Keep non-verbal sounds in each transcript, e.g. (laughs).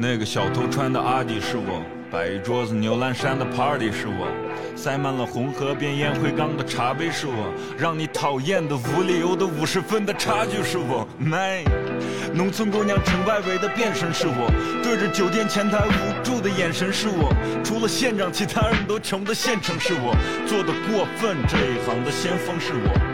那个小偷穿的阿迪是我，摆一桌子牛栏山的 party 是我，塞满了红河边烟灰缸的茶杯是我，让你讨厌的无理由的五十分的差距是我。Man，农村姑娘城外围的变身是我，对着酒店前台无助的眼神是我，除了县长，其他人都穷的县城是我，做的过分，这一行的先锋是我。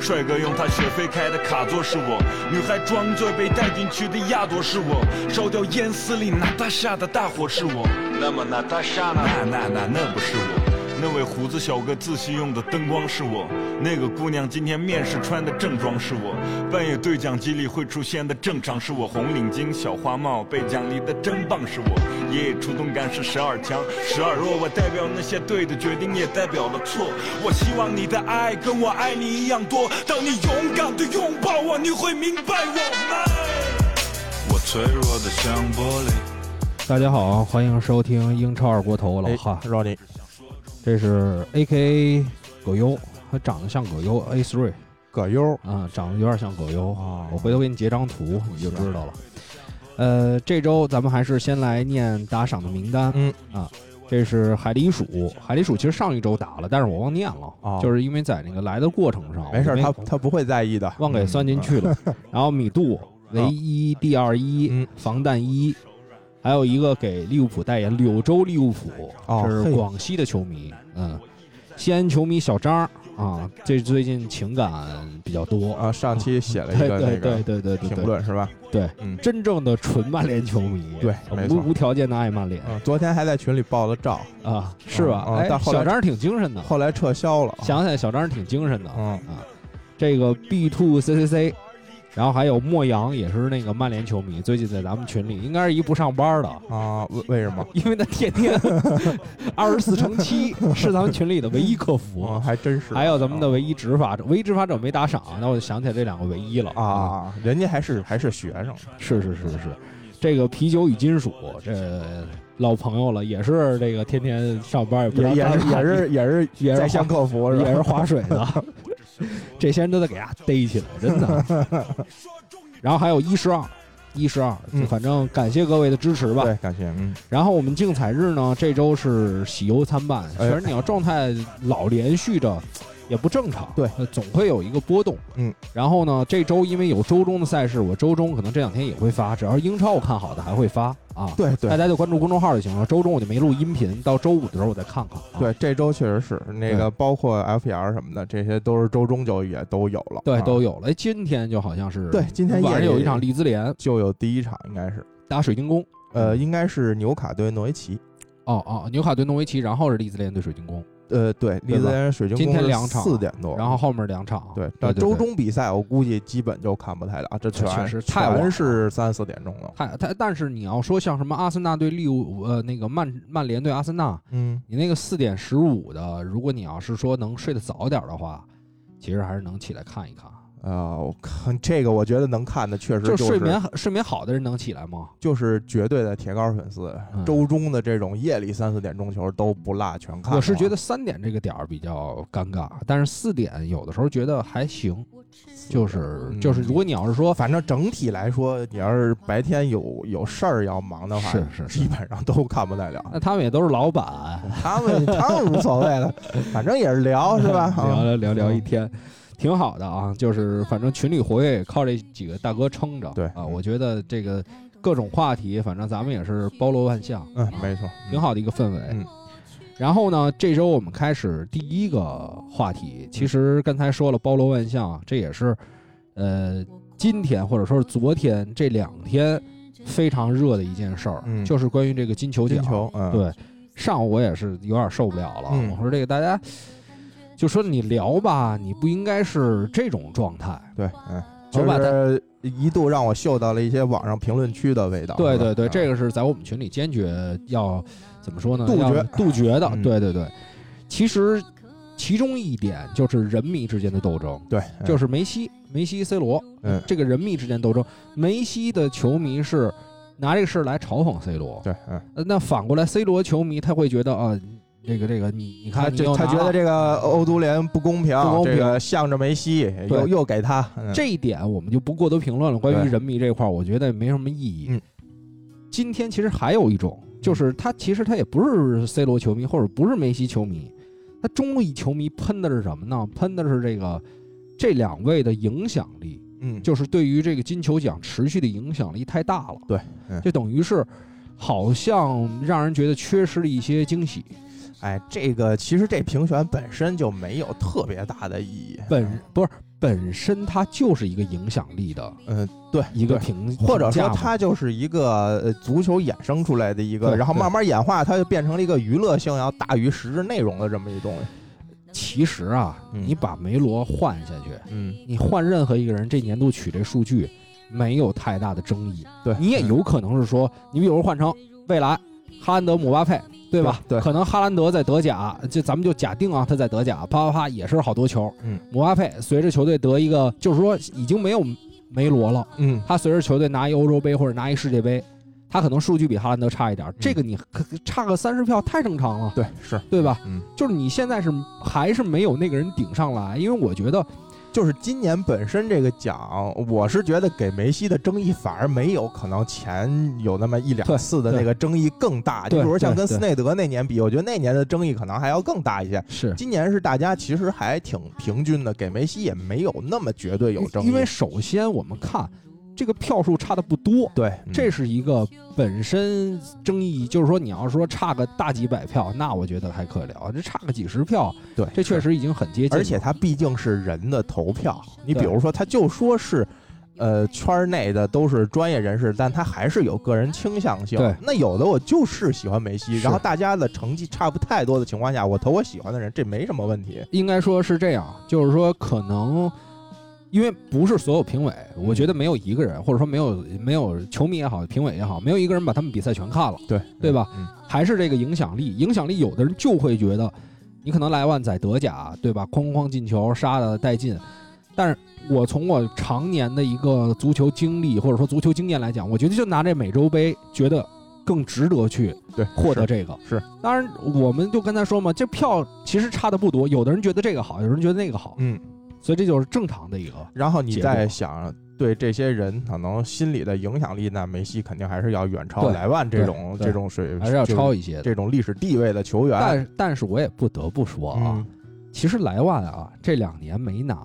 帅哥用他学飞开的卡座是我，女孩装醉被带进去的亚朵是我，烧掉烟丝里娜塔莎的大火是我。那么娜塔莎呢？那那那那不是我。那位胡子小哥自习用的灯光是我，那个姑娘今天面试穿的正装是我，半夜对讲机里会出现的正常是我，红领巾小花帽被奖励的真棒是我，爷爷出动感是十二强十二弱，我代表那些对的决定也代表了错，我希望你的爱跟我爱你一样多，当你勇敢的拥抱我，你会明白我们。我脆弱的像玻璃。大家好，欢迎收听英超二锅头老哈，Ronnie。这是 A K A 葛优，他长得像葛优 A three，葛优啊，长得有点像葛优啊。我回头给你截张图，你就知道了。呃，这周咱们还是先来念打赏的名单。嗯啊，这是海狸鼠，海狸鼠其实上一周打了，但是我忘念了，就是因为在那个来的过程上，没事，他他不会在意的，忘给算进去了。然后米杜唯一 D 二一防弹一。还有一个给利物浦代言柳州利物浦，这是广西的球迷，嗯，西安球迷小张啊，这最近情感比较多啊，上期写了一个那个对对对评论是吧？对，嗯真正的纯曼联球迷，对，无无条件的爱曼联。昨天还在群里爆了照啊，是吧？哎，小张挺精神的，后来撤销了。想起来，小张挺精神的，嗯啊，这个 B two C C C。然后还有莫阳，也是那个曼联球迷，最近在咱们群里，应该是一不上班的啊？为为什么？因为他天天 (laughs) 二十四乘七是咱们群里的唯一客服，还真是。还有咱们的唯一执法者，唯一执法者没打赏，那我就想起来这两个唯一了啊！人家还是还是学生，是是是是。这个啤酒与金属，这老朋友了，也是这个天天上班也不也是也是也是也是像客服，也是划水的。(laughs) 这些人都得给他逮起来，真的。(laughs) 然后还有一十二，一十二，反正感谢各位的支持吧。对，感谢。嗯。然后我们竞彩日呢，这周是喜忧参半。其实你要状态老连续着。也不正常，对，总会有一个波动，嗯，然后呢，这周因为有周中的赛事，我周中可能这两天也会发，只要是英超我看好的还会发啊，对对，大家就关注公众号就行了。周中我就没录音频，到周五的时候我再看看。对，这周确实是那个，包括 FPL 什么的，这些都是周中就也都有了，对，都有了。哎，今天就好像是，对，今天晚上有一场利兹联，就有第一场，应该是。打水晶宫，呃，应该是纽卡对诺维奇，哦哦，纽卡对诺维奇，然后是利兹联对水晶宫。呃，对，利兹联水晶宫今天两场四点多，然后后面两场，对，但周中比赛我估计基本就看不太了，这确实。全是三四点钟了。太太，但是你要说像什么阿森纳对利物呃那个曼曼联对阿森纳，嗯，你那个四点十五的，如果你要是说能睡得早点的话，其实还是能起来看一看。啊，我看这个，我觉得能看的确实就睡眠睡眠好的人能起来吗？就是绝对的铁杆粉丝，周中的这种夜里三四点钟球都不落，全看。我是觉得三点这个点儿比较尴尬，但是四点有的时候觉得还行，就是就是，如果你要是说，反正整体来说，你要是白天有有事儿要忙的话，是是，基本上都看不太了。(laughs) 那他们也都是老板，他们他们无所谓的，(laughs) 反正也是聊是吧？聊聊聊聊一天。挺好的啊，就是反正群里活跃也靠这几个大哥撑着。对啊，我觉得这个各种话题，反正咱们也是包罗万象。嗯，没错，挺好的一个氛围。嗯，然后呢，这周我们开始第一个话题。其实刚才说了包罗万象，这也是呃今天或者说是昨天这两天非常热的一件事儿，就是关于这个金球奖。金球，对，上午我也是有点受不了了，我说这个大家。就说你聊吧，你不应该是这种状态。对，嗯，就是一度让我嗅到了一些网上评论区的味道。对对对，这个是在我们群里坚决要怎么说呢？杜绝杜绝的。对对对，其实其中一点就是人迷之间的斗争。对，就是梅西、梅西、C 罗，嗯，这个人迷之间斗争，梅西的球迷是拿这个事来嘲讽 C 罗。对，嗯，那反过来，C 罗球迷他会觉得啊。这个这个，你你看，他觉得这个欧足联不公平，不公平，向着梅西，又又给他这一点，我们就不过多评论了。关于人迷这块儿，我觉得没什么意义。嗯，今天其实还有一种，就是他其实他也不是 C 罗球迷，或者不是梅西球迷，他中立球迷喷的是什么呢？喷的是这个这两位的影响力，嗯，就是对于这个金球奖持续的影响力太大了。对，就等于是好像让人觉得缺失了一些惊喜。哎，这个其实这评选本身就没有特别大的意义，本不是。本身它就是一个影响力的，嗯，对，一个评，或者说它就是一个足球衍生出来的一个，然后慢慢演化，它就变成了一个娱乐性要大于实质内容的这么一东西。其实啊，你把梅罗换下去，嗯，你换任何一个人，这年度取这数据没有太大的争议。对，你也有可能是说，你比如换成未来哈兰德、姆巴佩。对吧？对，可能哈兰德在德甲，就咱们就假定啊，他在德甲啪啪啪也是好多球。嗯，姆巴佩随着球队得一个，就是说已经没有梅罗了。嗯，他随着球队拿一欧洲杯或者拿一世界杯，他可能数据比哈兰德差一点，这个你差个三十票太正常了。对，是对吧？嗯，就是你现在是还是没有那个人顶上来，因为我觉得。就是今年本身这个奖，我是觉得给梅西的争议反而没有可能前有那么一两次的那个争议更大。就比如像跟斯内德那年比，我觉得那年的争议可能还要更大一些。是，今年是大家其实还挺平均的，给梅西也没有那么绝对有争议。因为首先我们看。这个票数差的不多，对，这是一个本身争议，就是说你要说差个大几百票，那我觉得还可聊。这差个几十票，对，这确实已经很接近。而且它毕竟是人的投票，你比如说，他就说是，呃，圈内的都是专业人士，但他还是有个人倾向性。对，那有的我就是喜欢梅西，然后大家的成绩差不太多的情况下，我投我喜欢的人，这没什么问题。应该说是这样，就是说可能。因为不是所有评委，我觉得没有一个人，或者说没有没有球迷也好，评委也好，没有一个人把他们比赛全看了，对对吧？还是这个影响力，影响力，有的人就会觉得，你可能莱万在德甲，对吧？哐哐进球，杀的带劲。但是我从我常年的一个足球经历或者说足球经验来讲，我觉得就拿这美洲杯，觉得更值得去对获得这个。是，当然我们就跟他说嘛，这票其实差的不多，有的人觉得这个好，有人觉得那个好，嗯。所以这就是正常的一个。然后你再想，对这些人可能心理的影响力，那梅西肯定还是要远超莱万这种这种水平，还是要超一些这种历史地位的球员。但但是我也不得不说啊，其实莱万啊这两年没拿，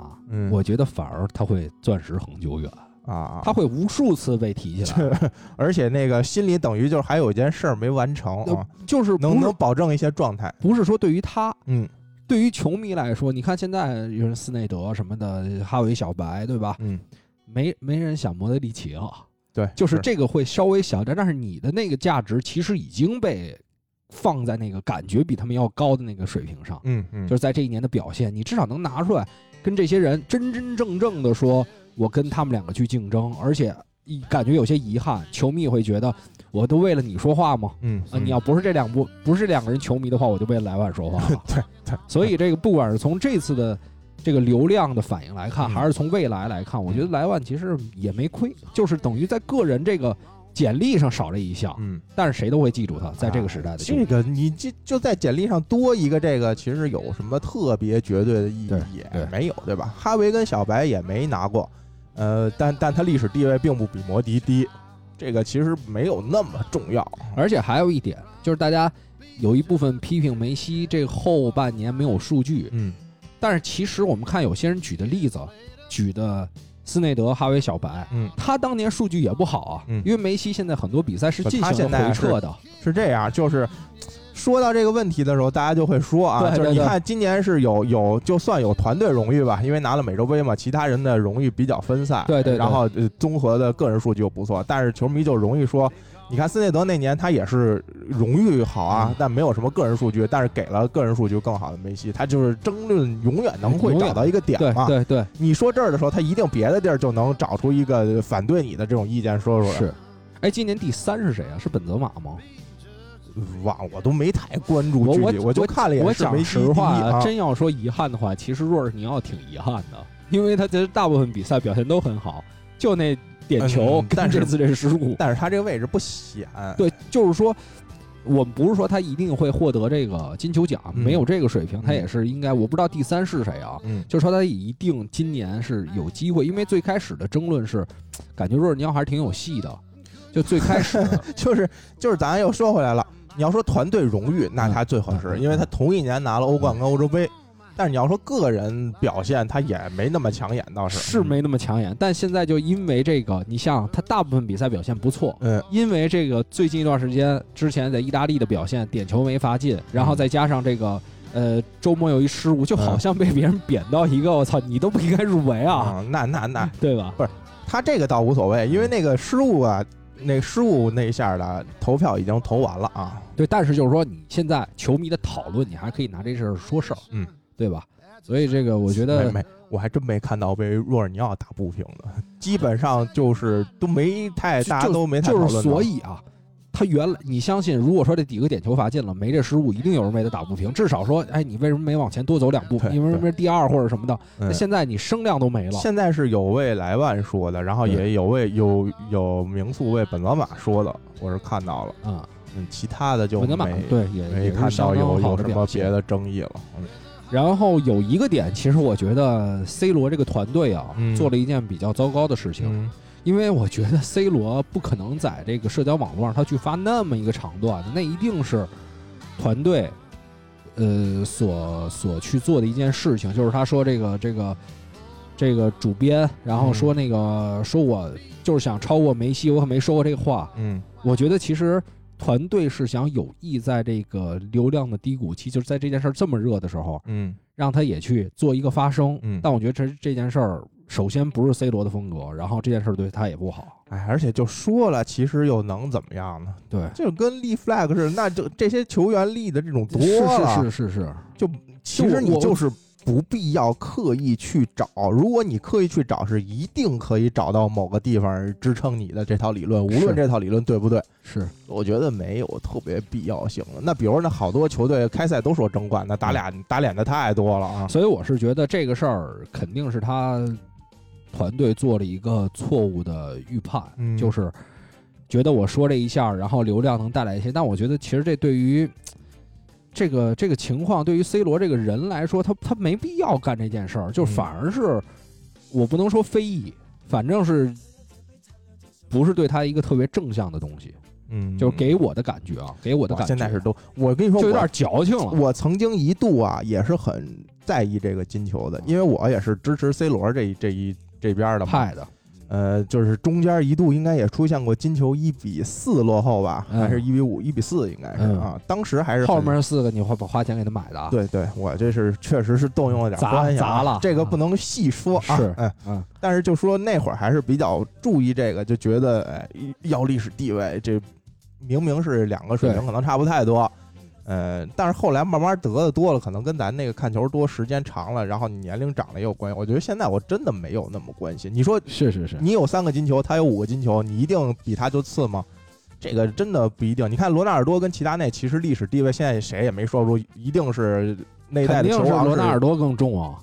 我觉得反而他会钻石恒久远。啊，他会无数次被提起来，(laughs) 而且那个心里等于就是还有一件事儿没完成啊，就是能不能保证一些状态，不是说对于他，嗯。对于球迷来说，你看现在有人斯内德什么的，哈维小白，对吧？嗯，没没人想莫德里奇了。对，就是这个会稍微小点，但是你的那个价值其实已经被放在那个感觉比他们要高的那个水平上。嗯嗯，就是在这一年的表现，你至少能拿出来跟这些人真真正正的说，我跟他们两个去竞争，而且感觉有些遗憾，球迷会觉得。我都为了你说话吗？嗯啊，你要不是这两部不是两个人球迷的话，我就为了莱万说话了。(laughs) 对对，所以这个不管是从这次的这个流量的反应来看，还是从未来来看，我觉得莱万其实也没亏，就是等于在个人这个简历上少了一项。嗯，但是谁都会记住他，在这个时代的这个，你就就在简历上多一个这个，其实有什么特别绝对的意义也没有，对吧？哈维跟小白也没拿过，呃，但但他历史地位并不比摩迪低。这个其实没有那么重要，而且还有一点就是，大家有一部分批评梅西这后半年没有数据，嗯，但是其实我们看有些人举的例子，举的斯内德、哈维、小白，嗯，他当年数据也不好啊，嗯，因为梅西现在很多比赛是进行回撤的，是这样，就是。说到这个问题的时候，大家就会说啊，就是你看今年是有有，就算有团队荣誉吧，因为拿了美洲杯嘛，其他人的荣誉比较分散，对对，然后呃综合的个人数据又不错，但是球迷就容易说，你看斯内德那年他也是荣誉好啊，但没有什么个人数据，但是给了个人数据更好的梅西，他就是争论永远能会找到一个点嘛，对对，你说这儿的时候，他一定别的地儿就能找出一个反对你的这种意见说出来。是，哎，今年第三是谁啊？是本泽马吗？哇，我都没太关注我我就看了一眼。我讲实话，真要说遗憾的话，其实若尔尼奥挺遗憾的，因为他其实大部分比赛表现都很好，就那点球，但是这次这是失误，但是他这个位置不显。对，就是说，我们不是说他一定会获得这个金球奖，没有这个水平，他也是应该。我不知道第三是谁啊？嗯，就说他一定今年是有机会，因为最开始的争论是，感觉若尔尼奥还是挺有戏的。就最开始 (laughs) 就是就是咱又说回来了，你要说团队荣誉，那他最合适，因为他同一年拿了欧冠跟欧洲杯。但是你要说个人表现，他也没那么抢眼，倒是是没那么抢眼。但现在就因为这个，你像他大部分比赛表现不错，嗯，因为这个最近一段时间之前在意大利的表现，点球没罚进，然后再加上这个呃周末有一失误，就好像被别人贬到一个我操，你都不应该入围啊！那那那对吧？不是他这个倒无所谓，因为那个失误啊，那失误那一下的投票已经投完了啊。对，但是就是说你现在球迷的讨论，你还可以拿这事儿说事儿，嗯，对吧？所以这个我觉得没，我还真没看到被若尔尼奥打不平的，基本上就是都没太大家都没太就是所以啊，他原来你相信，如果说这几个点球罚进了，没这失误，一定有人为他打不平。至少说，哎，你为什么没往前多走两步？你为什么第二或者什么的？那现在你声量都没了。现在是有为莱万说的，然后也有为有有名宿为本泽马说的，我是看到了啊，嗯，其他的就没对也没看到有有什么别的争议了，嗯。然后有一个点，其实我觉得 C 罗这个团队啊，做了一件比较糟糕的事情，因为我觉得 C 罗不可能在这个社交网络上他去发那么一个长段的，那一定是团队呃所所去做的一件事情，就是他说这个这个这个主编，然后说那个说我就是想超过梅西，我可没说过这个话，嗯，我觉得其实。团队是想有意在这个流量的低谷期，就是在这件事儿这么热的时候，嗯，让他也去做一个发声。嗯，但我觉得这这件事儿，首先不是 C 罗的风格，然后这件事儿对他也不好。哎，而且就说了，其实又能怎么样呢？对，就跟立 flag 似的，那就这些球员立的这种多了，是是是是，就其实你就是。不必要刻意去找，如果你刻意去找，是一定可以找到某个地方支撑你的这套理论，无论这套理论对不对。是，我觉得没有特别必要性的。那比如那好多球队开赛都说争冠，那打脸打脸的太多了啊。所以我是觉得这个事儿肯定是他团队做了一个错误的预判，就是觉得我说这一下，然后流量能带来一些。但我觉得其实这对于。这个这个情况对于 C 罗这个人来说，他他没必要干这件事儿，就反而是我不能说非议，反正是不是对他一个特别正向的东西。嗯，就是给我的感觉啊，给我的感觉现在是都，我跟你说，就有点矫情了。我曾经一度啊，也是很在意这个金球的，因为我也是支持 C 罗这这一这边的派的。呃，就是中间一度应该也出现过金球一比四落后吧，还是一比五、一比四，应该是啊。当时还是后面四个你花花钱给他买的。对对，我这是确实是动用了点关系，砸了。这个不能细说啊。是，嗯，但是就说那会儿还是比较注意这个，就觉得哎，要历史地位，这明明是两个水平可能差不太多。呃，但是后来慢慢得的多了，可能跟咱那个看球多时间长了，然后你年龄长了也有关系。我觉得现在我真的没有那么关心。你说是是是，你有三个金球，他有五个金球，你一定比他就次吗？这个真的不一定。你看罗纳尔多跟齐达内，其实历史地位现在谁也没说出一定是那代的球王。罗纳尔多更重啊！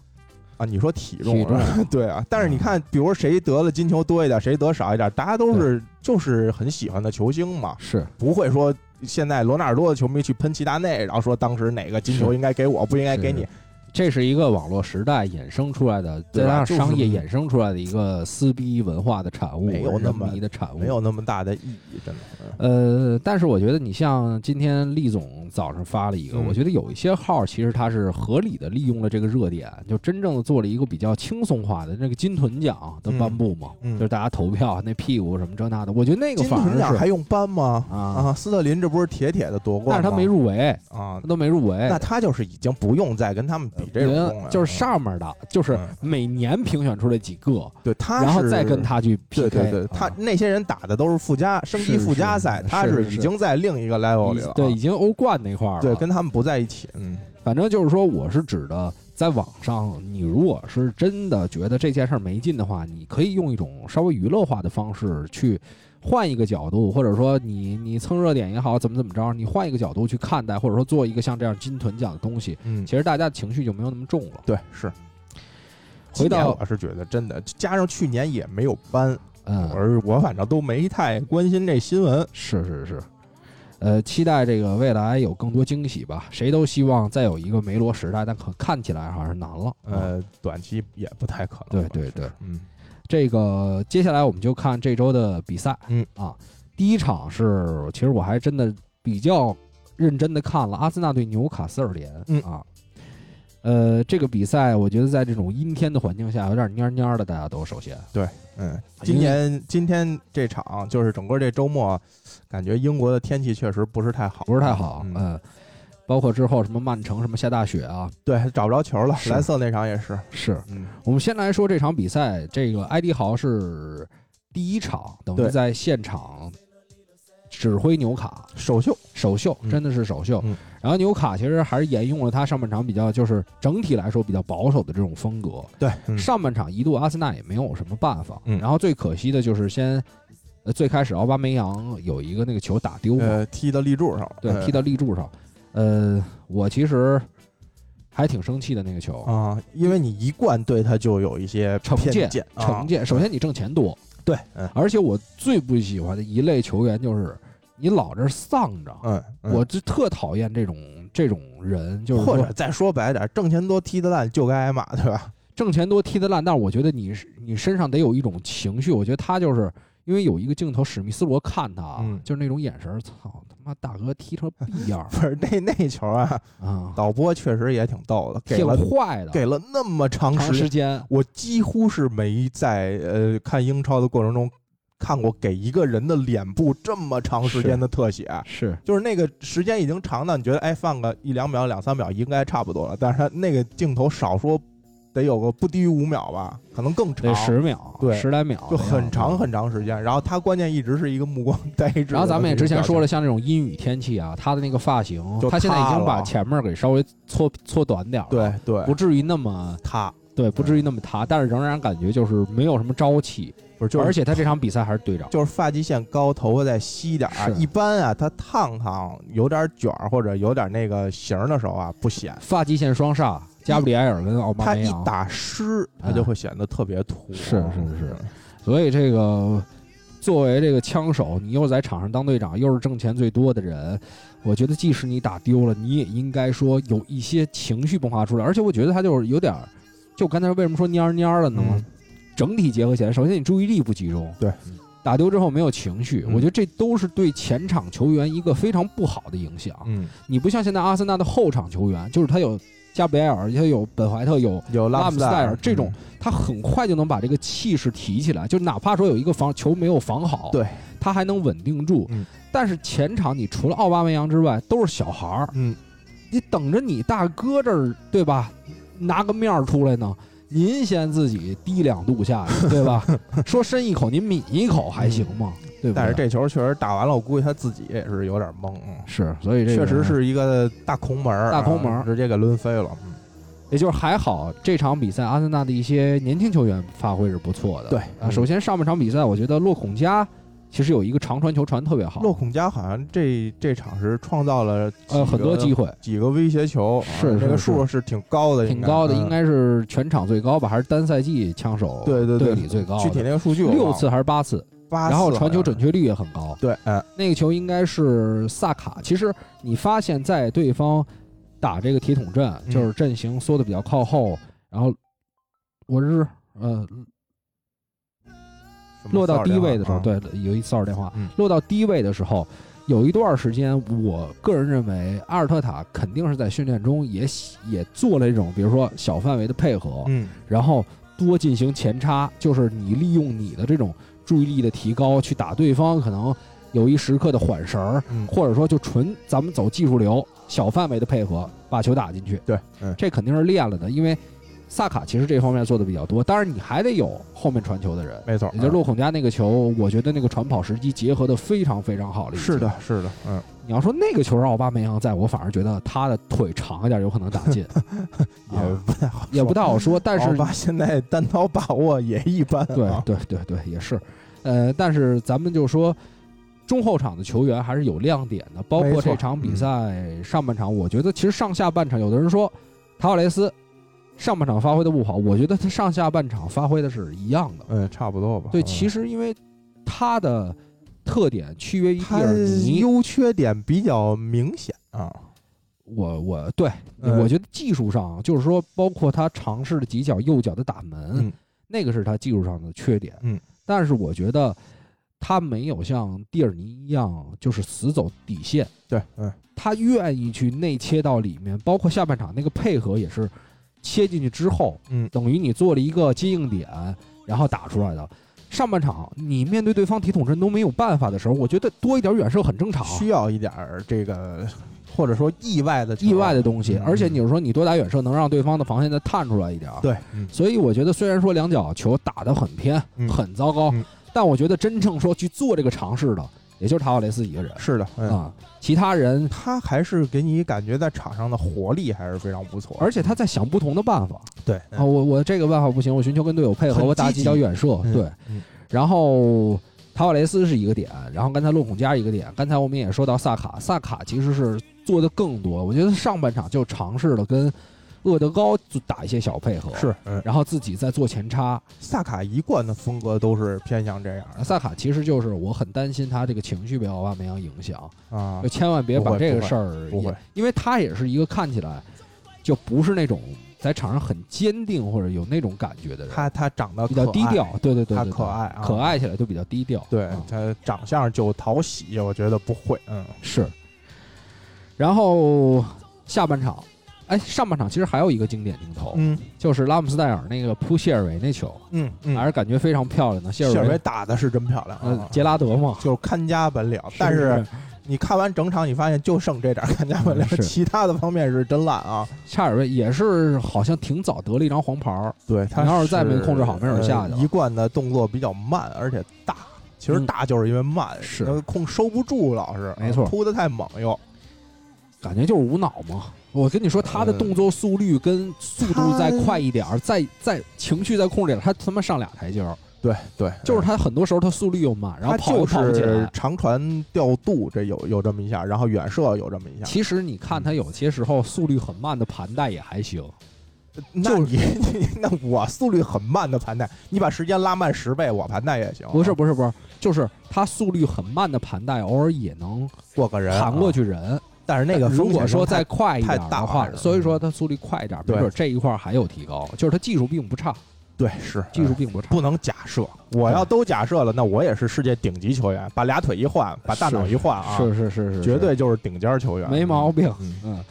啊，你说体重？对啊。但是你看，比如谁得了金球多一点，谁得少一点，大家都是就是很喜欢的球星嘛，是不会说。现在罗纳尔多的球迷去喷齐达内，然后说当时哪个金球应该给我，不应该给你。这是一个网络时代衍生出来的，再加上商业衍生出来的一个撕逼文化的产物，没有那么的产物，没有那么大的意义，真的。呃，但是我觉得你像今天厉总早上发了一个，我觉得有一些号其实他是合理的利用了这个热点，就真正的做了一个比较轻松化的那个金豚奖的颁布嘛，就是大家投票那屁股什么这那的，我觉得那个金臀奖还用颁吗？啊啊，斯特林这不是铁铁的夺冠，但是他没入围啊，他都没入围，那他就是已经不用再跟他们。这种就是上面的，就是每年评选出来几个，对他，然后再跟他去 PK。对对对，他那些人打的都是附加升级附加赛，他是已经在另一个 level 里了。对，已经欧冠那块儿了。对，跟他们不在一起。嗯，反正就是说，我是指的，在网上，你如果是真的觉得这件事儿没劲的话，你可以用一种稍微娱乐化的方式去。换一个角度，或者说你你蹭热点也好，怎么怎么着，你换一个角度去看待，或者说做一个像这样金屯奖的东西，嗯，其实大家的情绪就没有那么重了。对，是。回到我是觉得真的，加上去年也没有搬，嗯，而我反正都没太关心这新闻。是是是，呃，期待这个未来有更多惊喜吧。谁都希望再有一个梅罗时代，但可看起来好像是难了。呃，短期也不太可能。对对对，嗯。这个接下来我们就看这周的比赛，嗯。啊，第一场是，其实我还真的比较认真的看了阿森纳对纽卡斯尔联。嗯。啊。呃，这个比赛我觉得在这种阴天的环境下有点蔫蔫的，大家都首先。对，嗯，今年今天这场就是整个这周末，感觉英国的天气确实不是太好，不是太好，嗯，包括之后什么曼城什么下大雪啊，对，找不着球了，蓝色那场也是，是，我们先来说这场比赛，这个埃迪豪是第一场，等于在现场。指挥纽卡首秀，首秀真的是首秀。然后纽卡其实还是沿用了他上半场比较，就是整体来说比较保守的这种风格。对，上半场一度阿森纳也没有什么办法。然后最可惜的就是先，呃，最开始奥巴梅扬有一个那个球打丢了，踢到立柱上了。对，踢到立柱上。呃，我其实还挺生气的那个球啊，因为你一贯对他就有一些成见。成见，首先你挣钱多。对，而且我最不喜欢的一类球员就是你老这丧着，嗯，我就特讨厌这种这种人，就是或者再说白点，挣钱多踢得烂就该挨骂，对吧？挣钱多踢得烂，但是我觉得你你身上得有一种情绪，我觉得他就是因为有一个镜头，史密斯罗看他，就是那种眼神，操他。妈大哥踢成 (laughs) 逼样，不是那那球啊啊！导播确实也挺逗的，给了坏的，给了那么长时间，我几乎是没在呃看英超的过程中看过给一个人的脸部这么长时间的特写，是就是那个时间已经长到你觉得哎放个一两秒两三秒应该差不多了，但是他那个镜头少说。得有个不低于五秒吧，可能更长，得十秒，对，十来秒，就很长很长时间。然后他关键一直是一个目光呆滞。然后咱们也之前说了，像这种阴雨天气啊，他的那个发型，他现在已经把前面给稍微搓搓短点了，对对，不至于那么塌，对，不至于那么塌，但是仍然感觉就是没有什么朝气，不是，而且他这场比赛还是队长，就是发际线高，头发再稀点儿。一般啊，他烫烫有点卷或者有点那个型的时候啊，不显。发际线双煞。加布里埃尔跟奥巴梅扬，他一打湿，他就会显得特别土。是是是，所以这个作为这个枪手，你又在场上当队长，又是挣钱最多的人，我觉得即使你打丢了，你也应该说有一些情绪迸发出来。而且我觉得他就是有点，就刚才为什么说蔫蔫了呢？整体结合起来，首先你注意力不集中，对，打丢之后没有情绪，我觉得这都是对前场球员一个非常不好的影响。嗯，你不像现在阿森纳的后场球员，就是他有。加布埃尔，他有本怀特，有有拉姆斯戴尔，这种他很快就能把这个气势提起来，就哪怕说有一个防球没有防好，对，他还能稳定住。但是前场你除了奥巴梅扬之外都是小孩儿，嗯，你等着你大哥这儿对吧，拿个面儿出来呢？您先自己低两度下去，对吧？(laughs) 说深一口，您抿一口还行吗？对。但是这球确实打完了，我估计他自己也是有点懵。是，所以这确实是一个大空门，大空门直接给抡飞了。嗯，也就是还好，这场比赛阿森纳的一些年轻球员发挥是不错的。对啊，首先上半场比赛，我觉得洛孔加。其实有一个长传球传特别好，洛孔加好像这这场是创造了呃很多机会，几个威胁球，是这个数是挺高的，挺高的，应该是全场最高吧，还是单赛季枪手对对对里最高？具体那个数据六次还是八次？八然后传球准确率也很高。对，哎，那个球应该是萨卡。其实你发现，在对方打这个铁桶阵，就是阵型缩的比较靠后，然后我是呃。落到低位的时候，对，有一骚扰电话。落到低位的时候，有一段时间，我个人认为阿尔特塔肯定是在训练中也也做了这种，比如说小范围的配合，嗯，然后多进行前插，就是你利用你的这种注意力的提高去打对方，可能有一时刻的缓神儿，或者说就纯咱们走技术流，小范围的配合把球打进去。对，这肯定是练了的，因为。萨卡其实这方面做的比较多，当然你还得有后面传球的人，没错。也就是洛孔加那个球，我觉得那个传跑时机结合的非常非常好了。是的，是的，嗯。你要说那个球让奥巴梅扬在，我反而觉得他的腿长一点，有可能打进，也不太好，也不太好说。(laughs) 但是现在单刀把握也一般。对对对对，也是。呃，但是咱们就说中后场的球员还是有亮点的，包括这场比赛上半场，我觉得其实上下半场，有的人说塔瓦雷斯。上半场发挥的不好，我觉得他上下半场发挥的是一样的，嗯，差不多吧。对，其实因为他的特点区别于蒂尔尼，优缺点比较明显啊。我我对，我觉得技术上就是说，包括他尝试的几脚右脚的打门，那个是他技术上的缺点。嗯，但是我觉得他没有像蒂尔尼一样就是死走底线。对，嗯，他愿意去内切到里面，包括下半场那个配合也是切进去之后，嗯，等于你做了一个接应点，然后打出来的。上半场你面对对方体统阵都没有办法的时候，我觉得多一点远射很正常，需要一点这个或者说意外的意外的东西。而且你是说你多打远射能让对方的防线再探出来一点，对。所以我觉得虽然说两脚球打得很偏很糟糕，但我觉得真正说去做这个尝试的，也就是塔瓦雷斯一个人。是的啊，其他人他还是给你感觉在场上的活力还是非常不错，而且他在想不同的办法。对啊，我我这个办法不行，我寻求跟队友配合，我打几脚远射。对，然后塔瓦雷斯是一个点，然后刚才洛孔加一个点，刚才我们也说到萨卡，萨卡其实是做的更多。我觉得上半场就尝试了跟厄德高打一些小配合，是，然后自己在做前插。萨卡一贯的风格都是偏向这样。萨卡其实就是我很担心他这个情绪被奥巴梅扬影响啊，就千万别把这个事儿，不会，因为他也是一个看起来就不是那种。在场上很坚定或者有那种感觉的人，他他长得比较低调，对对对，他可爱，可爱起来就比较低调。对他长相就讨喜，我觉得不会，嗯是。然后下半场，哎，上半场其实还有一个经典镜头，嗯，就是拉姆斯戴尔那个扑谢尔维那球，嗯嗯，还是感觉非常漂亮的。谢尔维打的是真漂亮，嗯，杰拉德嘛，就是看家本领，但是。你看完整场，你发现就剩这点看家本领，(laughs) 其他的方面是真烂啊！恰尔维也是好像挺早得了一张黄牌对他要是再没控制好，没准下去一贯的动作比较慢，而且大，其实大就是因为慢，是控收不住，老是没错，扑的太猛又，感觉就是无脑嘛。我跟你说，他的动作速率跟速度再快一点儿，再再情绪再控制点，他他妈上俩台阶儿。对对，就是他很多时候他速率又慢，然后跑跑起来。长传调度这有有这么一下，然后远射有这么一下。其实你看他有些时候速率很慢的盘带也还行。那你 (laughs) 那我速率很慢的盘带，你把时间拉慢十倍，我盘带也行。不是不是不是，就是他速率很慢的盘带，偶尔也能过个人，盘过去人。但是那个如果说再快一点的话，所以说他速率快一点，没准这一块还有提高。就是他技术并不差。对，是技术并不差，不能假设。我要都假设了，那我也是世界顶级球员。把俩腿一换，把大脑一换啊，是是是是，绝对就是顶尖球员，没毛病。嗯，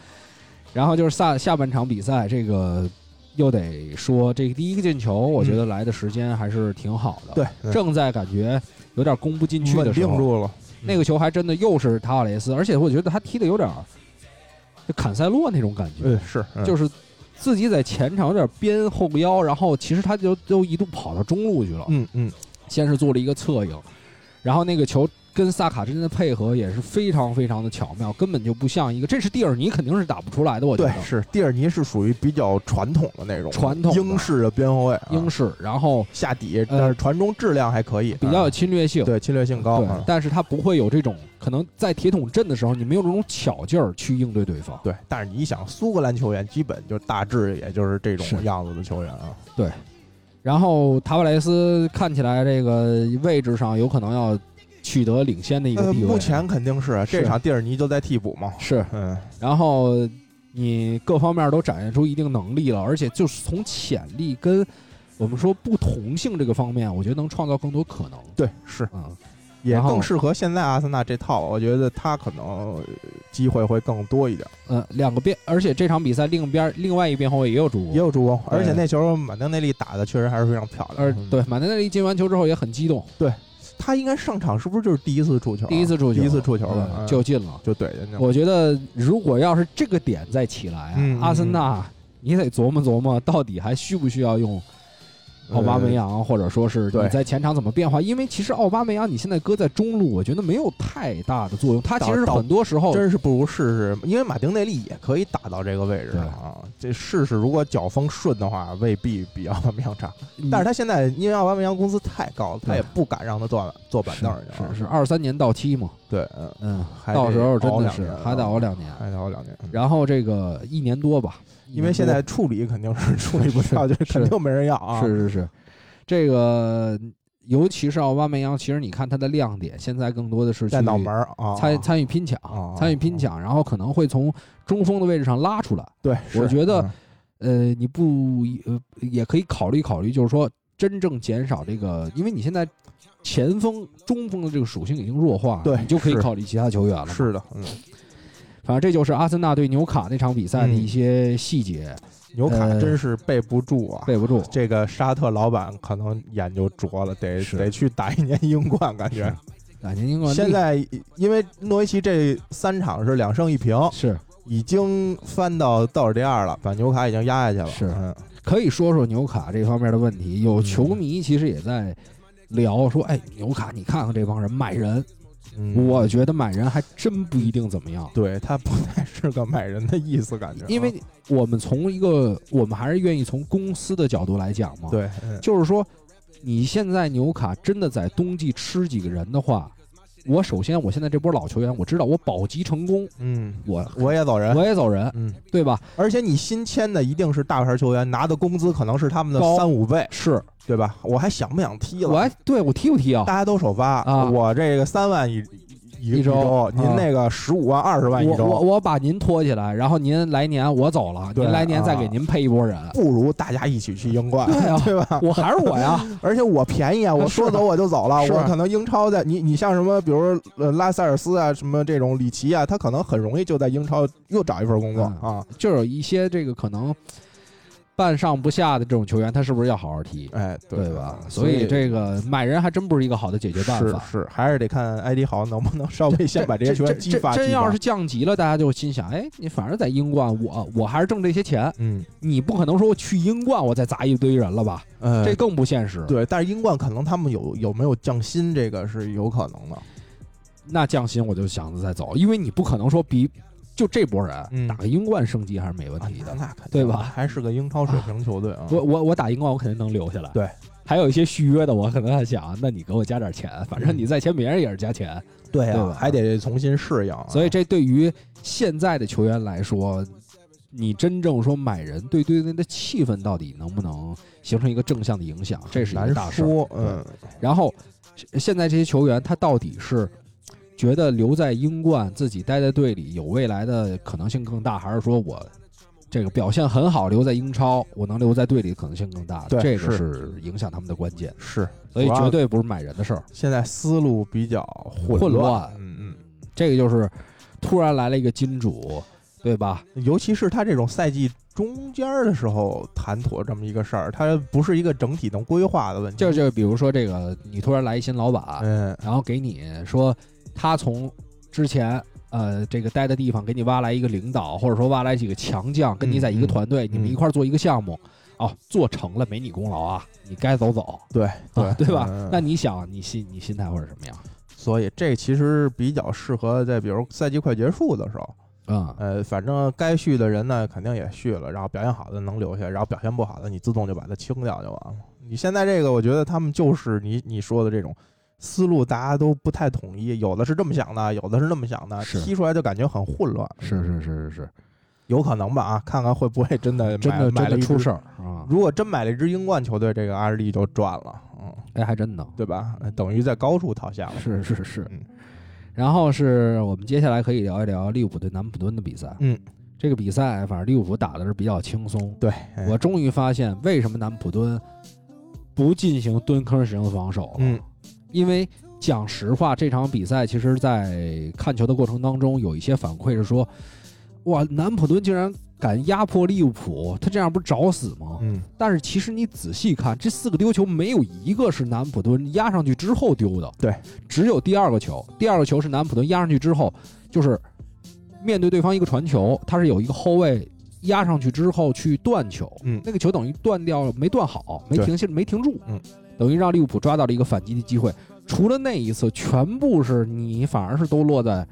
然后就是下下半场比赛，这个又得说，这个第一个进球，我觉得来的时间还是挺好的。对，正在感觉有点攻不进去的时候，住了。那个球还真的又是塔瓦雷斯，而且我觉得他踢的有点就坎塞洛那种感觉。嗯，是，就是。自己在前场有点边后腰，然后其实他就就一度跑到中路去了。嗯嗯，先是做了一个侧影，然后那个球。跟萨卡之间的配合也是非常非常的巧妙，根本就不像一个。这是蒂尔尼肯定是打不出来的，我觉得。对，是蒂尔尼是属于比较传统的那种传统英式的边后卫，英式，然后下底，但是传中质量还可以，比较有侵略性，对，侵略性高。但是他不会有这种可能在铁桶阵的时候，你没有这种巧劲儿去应对对方。对，但是你想，苏格兰球员基本就大致也就是这种样子的球员啊。对，然后塔瓦雷斯看起来这个位置上有可能要。取得领先的一个地位，目前肯定是这场蒂尔尼就在替补嘛。是，嗯，然后你各方面都展现出一定能力了，而且就是从潜力跟我们说不同性这个方面，我觉得能创造更多可能。对，是，嗯，也更适合现在阿森纳这套。我觉得他可能机会会更多一点。嗯，两个边，而且这场比赛另一边另外一边后卫也有助攻，也有助攻，而且那球马丁内利打的确实还是非常漂亮。而对，马丁内利进完球之后也很激动。对。他应该上场是不是就是第一次触球？第一次触球，第一次触球了，就进了，就怼进去。我觉得如果要是这个点再起来，阿森纳你得琢磨琢磨，到底还需不需要用。奥巴梅扬，或者说是你在前场怎么变化？因为其实奥巴梅扬你现在搁在中路，我觉得没有太大的作用。他其实很多时候真是不如试试，因为马丁内利也可以打到这个位置啊。这试试，如果脚风顺的话，未必比奥巴梅扬差。但是他现在因为奥巴梅扬工资太高了，他也不敢让他坐坐板凳是是二三年到期嘛？对，嗯嗯，到时候真的是还得熬两年，还得熬两年。然后这个一年多吧。因为现在处理肯定是处理不掉，就肯定没人要啊！是是是，这个尤其是奥巴梅扬，其实你看他的亮点，现在更多的是在脑门啊，参参与拼抢，参与拼抢，然后可能会从中锋的位置上拉出来。对，我觉得，呃，你不呃也可以考虑考虑，就是说真正减少这个，因为你现在前锋、中锋的这个属性已经弱化，对，你就可以考虑其他球员了。是的，嗯，反正这就是阿森纳对纽卡那场比赛的一些细节。纽卡真是备不住啊，备不住。这个沙特老板可能眼就拙了，得得去打一年英冠，感觉。打年英冠。现在因为诺维奇这三场是两胜一平，是已经翻到倒数第二了，把纽卡已经压下去了。是，可以说说纽卡这方面的问题。有球迷其实也在聊说：“哎，纽卡，你看看这帮人买人。”我觉得买人还真不一定怎么样，对他不太是个买人的意思，感觉。因为我们从一个，我们还是愿意从公司的角度来讲嘛。对，就是说，你现在纽卡真的在冬季吃几个人的话，我首先，我现在这波老球员，我知道我保级成功，嗯，我我也走人，我也走人，嗯，对吧？而且你新签的一定是大牌球员，拿的工资可能是他们的三五倍，是。对吧？我还想不想踢了？我还对我踢不踢啊？大家都首发啊！我这个三万一一周，您那个十五万、二十万一周，我我把您拖起来，然后您来年我走了，您来年再给您配一波人，不如大家一起去英冠，对 (laughs) 吧？我还是我呀，(laughs) 而且我便宜啊！我 (laughs) 说走我就走了，我可能英超在你你像什么，比如呃拉塞尔斯啊，什么这种里奇啊，他可能很容易就在英超又找一份工作啊，就有一些这个可能。半上不下的这种球员，他是不是要好好踢？哎，对吧？所以这个买人还真不是一个好的解决办法。是是，还是得看埃迪豪能不能稍微先把这些球员激发。真要是降级了，大家就心想：哎，你反正在英冠，我我还是挣这些钱。嗯，你不可能说我去英冠，我再砸一堆人了吧？嗯，这更不现实。对，但是英冠可能他们有有没有降薪，这个是有可能的。那降薪我就想着再走，因为你不可能说比。就这波人打个英冠升级还是没问题的，那对吧？还是个英超水平球队啊！我我我打英冠，我肯定能留下来。对，还有一些续约的，我可能还想，那你给我加点钱，反正你再签别人也是加钱。对啊，还得重新适应。所以这对于现在的球员来说，你真正说买人，对队内的气氛到底能不能形成一个正向的影响，这是一个大事。嗯，然后现在这些球员他到底是？觉得留在英冠，自己待在队里有未来的可能性更大，还是说我这个表现很好，留在英超，我能留在队里可能性更大？对，这个是影响他们的关键。是，所以绝对不是买人的事儿。现在思路比较混乱，嗯嗯，这个就是突然来了一个金主，对吧？尤其是他这种赛季中间的时候谈妥这么一个事儿，他不是一个整体能规划的问题。就就比如说这个，你突然来一新老板，嗯，然后给你说。他从之前呃这个待的地方给你挖来一个领导，或者说挖来几个强将，跟你在一个团队，你们一块做一个项目，哦，做成了没你功劳啊，你该走走，对对对吧？那你想你心你心态会是什么样？所以这其实比较适合在比如赛季快结束的时候，嗯呃，反正该续的人呢肯定也续了，然后表现好的能留下，然后表现不好的你自动就把它清掉就完了。你现在这个，我觉得他们就是你你说的这种。思路大家都不太统一，有的是这么想的，有的是那么想的，踢出来就感觉很混乱。是是是是是，有可能吧？啊，看看会不会真的 (laughs) 真的买了出事儿啊？如果真买了一支英冠球队，这个阿什利就赚了。嗯，哎，还真能，对吧？等于在高处套下了。是是是。嗯。然后是我们接下来可以聊一聊利物浦对南普敦的比赛。嗯，这个比赛反正利物浦打的是比较轻松。对，我终于发现为什么南普敦不进行蹲坑型的防守了。嗯。因为讲实话，这场比赛其实，在看球的过程当中，有一些反馈是说，哇，南普敦竟然敢压迫利物浦，他这样不是找死吗？嗯。但是其实你仔细看，这四个丢球没有一个是南普敦压上去之后丢的。对，只有第二个球，第二个球是南普敦压上去之后，就是面对对方一个传球，他是有一个后卫压上去之后去断球，嗯，那个球等于断掉了没断好，没停下，没停住，嗯。等于让利物浦抓到了一个反击的机会，除了那一次，全部是你反而是都落在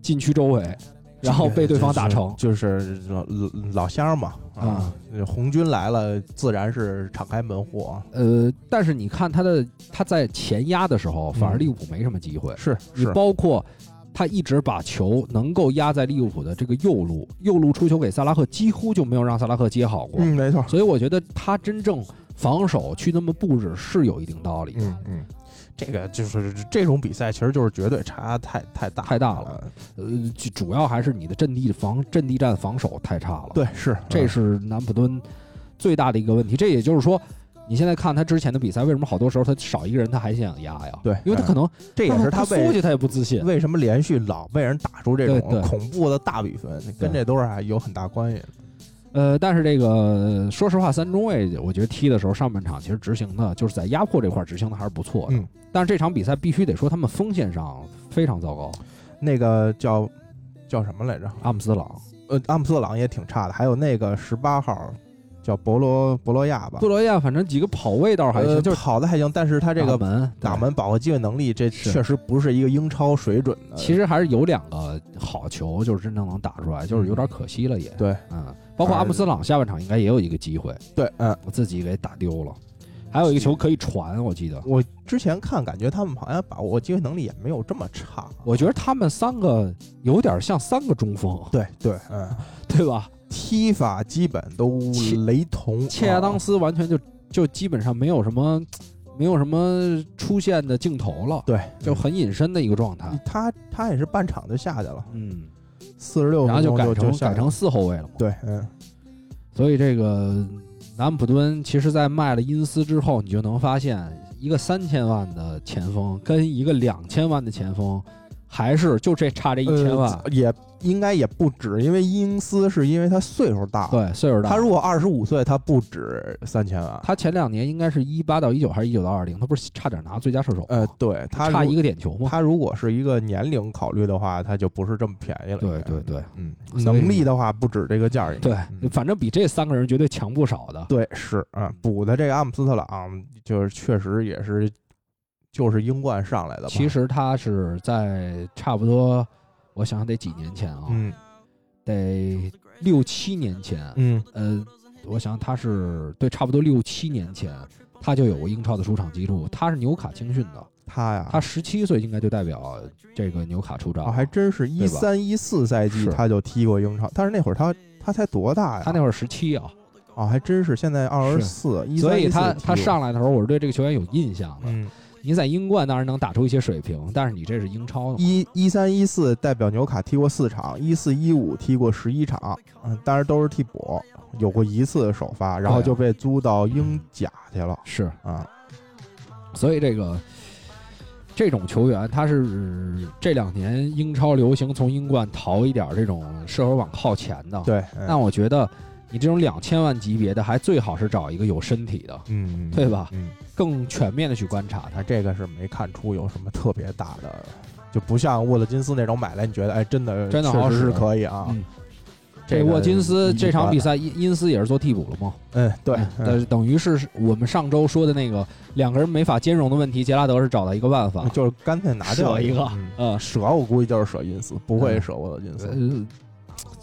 禁区周围，然后被对方打成，就是老老乡嘛啊，红军来了，自然是敞开门户啊。呃，但是你看他的他在前压的时候，反而利物浦没什么机会。是你包括他一直把球能够压在利物浦的这个右路，右路出球给萨拉赫，几乎就没有让萨拉赫接好过。嗯，没错。所以我觉得他真正。防守去那么布置是有一定道理，嗯嗯，这个就是这种比赛，其实就是绝对差太太大太大了，呃，主要还是你的阵地防阵地战防守太差了，对，是，这是南普敦最大的一个问题。这也就是说，你现在看他之前的比赛，为什么好多时候他少一个人他还想压呀？对，因为他可能这也是他出去他也不自信。为什么连续老被人打出这种恐怖的大比分，跟这都是有很大关系。呃，但是这个说实话，三中卫我觉得踢的时候上半场其实执行的就是在压迫这块执行的还是不错的。嗯，但是这场比赛必须得说他们锋线上非常糟糕。那个叫叫什么来着？阿姆斯朗。呃，阿姆斯特朗也挺差的，还有那个十八号。叫博罗博罗亚吧，博罗亚反正几个跑位倒是还行，就是跑的还行，但是他这个门打门把握机会能力，这确实不是一个英超水准的。其实还是有两个好球，就是真正能打出来，就是有点可惜了也。对，嗯，包括阿姆斯朗下半场应该也有一个机会，对，嗯，我自己给打丢了。还有一个球可以传，我记得我之前看，感觉他们好像把握机会能力也没有这么差。我觉得他们三个有点像三个中锋，对对，嗯，(laughs) 对吧？踢法基本都雷同，切亚当斯完全就就基本上没有什么没有什么出现的镜头了，对，就很隐身的一个状态。他他也是半场就下去了，嗯，四十六，然后就改成改成四后卫了嘛。对，嗯，所以这个南普敦其实，在卖了因斯之后，你就能发现，一个三千万的前锋跟一个两千万的前锋，还是就这差这一千万也。应该也不止，因为英斯是因为他岁数大，对岁数大。他如果二十五岁，他不止三千万。他前两年应该是一八到一九还是一九到二零，他不是差点拿最佳射手吗？呃，对他差一个点球吗？他如果是一个年龄考虑的话，他就不是这么便宜了。对对对，嗯，能力的话不止这个价儿。对，反正比这三个人绝对强不少的。对，是啊，补的这个阿姆斯特朗就是确实也是就是英冠上来的。其实他是在差不多，我想想得几年前啊。嗯。得六七年前，嗯，呃，我想他是对，差不多六七年前，他就有过英超的出场记录。他是纽卡青训的，他呀，他十七岁应该就代表这个纽卡出场，还真是一三一四赛季他就踢过英超。但是那会儿他他才多大呀？他那会儿十七啊，啊，还真是现在二十四，所以他他上来的时候，我是对这个球员有印象的。嗯。你在英冠当然能打出一些水平，但是你这是英超。一一三一四代表纽卡踢过四场，一四一五踢过十一场，嗯，当然都是替补，有过一次首发，然后就被租到英甲去了。是啊，所以这个这种球员，他是这两年英超流行从英冠淘一点这种射手网靠前的。对，那我觉得。你这种两千万级别的，还最好是找一个有身体的，嗯，对吧？嗯，更全面的去观察他。这个是没看出有什么特别大的，就不像沃特金斯那种买来你觉得哎，真的真的确实是可以啊。这沃金斯这场比赛因因斯也是做替补了吗？嗯，对，呃，等于是我们上周说的那个两个人没法兼容的问题，杰拉德是找到一个办法，就是干脆拿掉一个，嗯，舍我估计就是舍因斯，不会舍沃特金斯。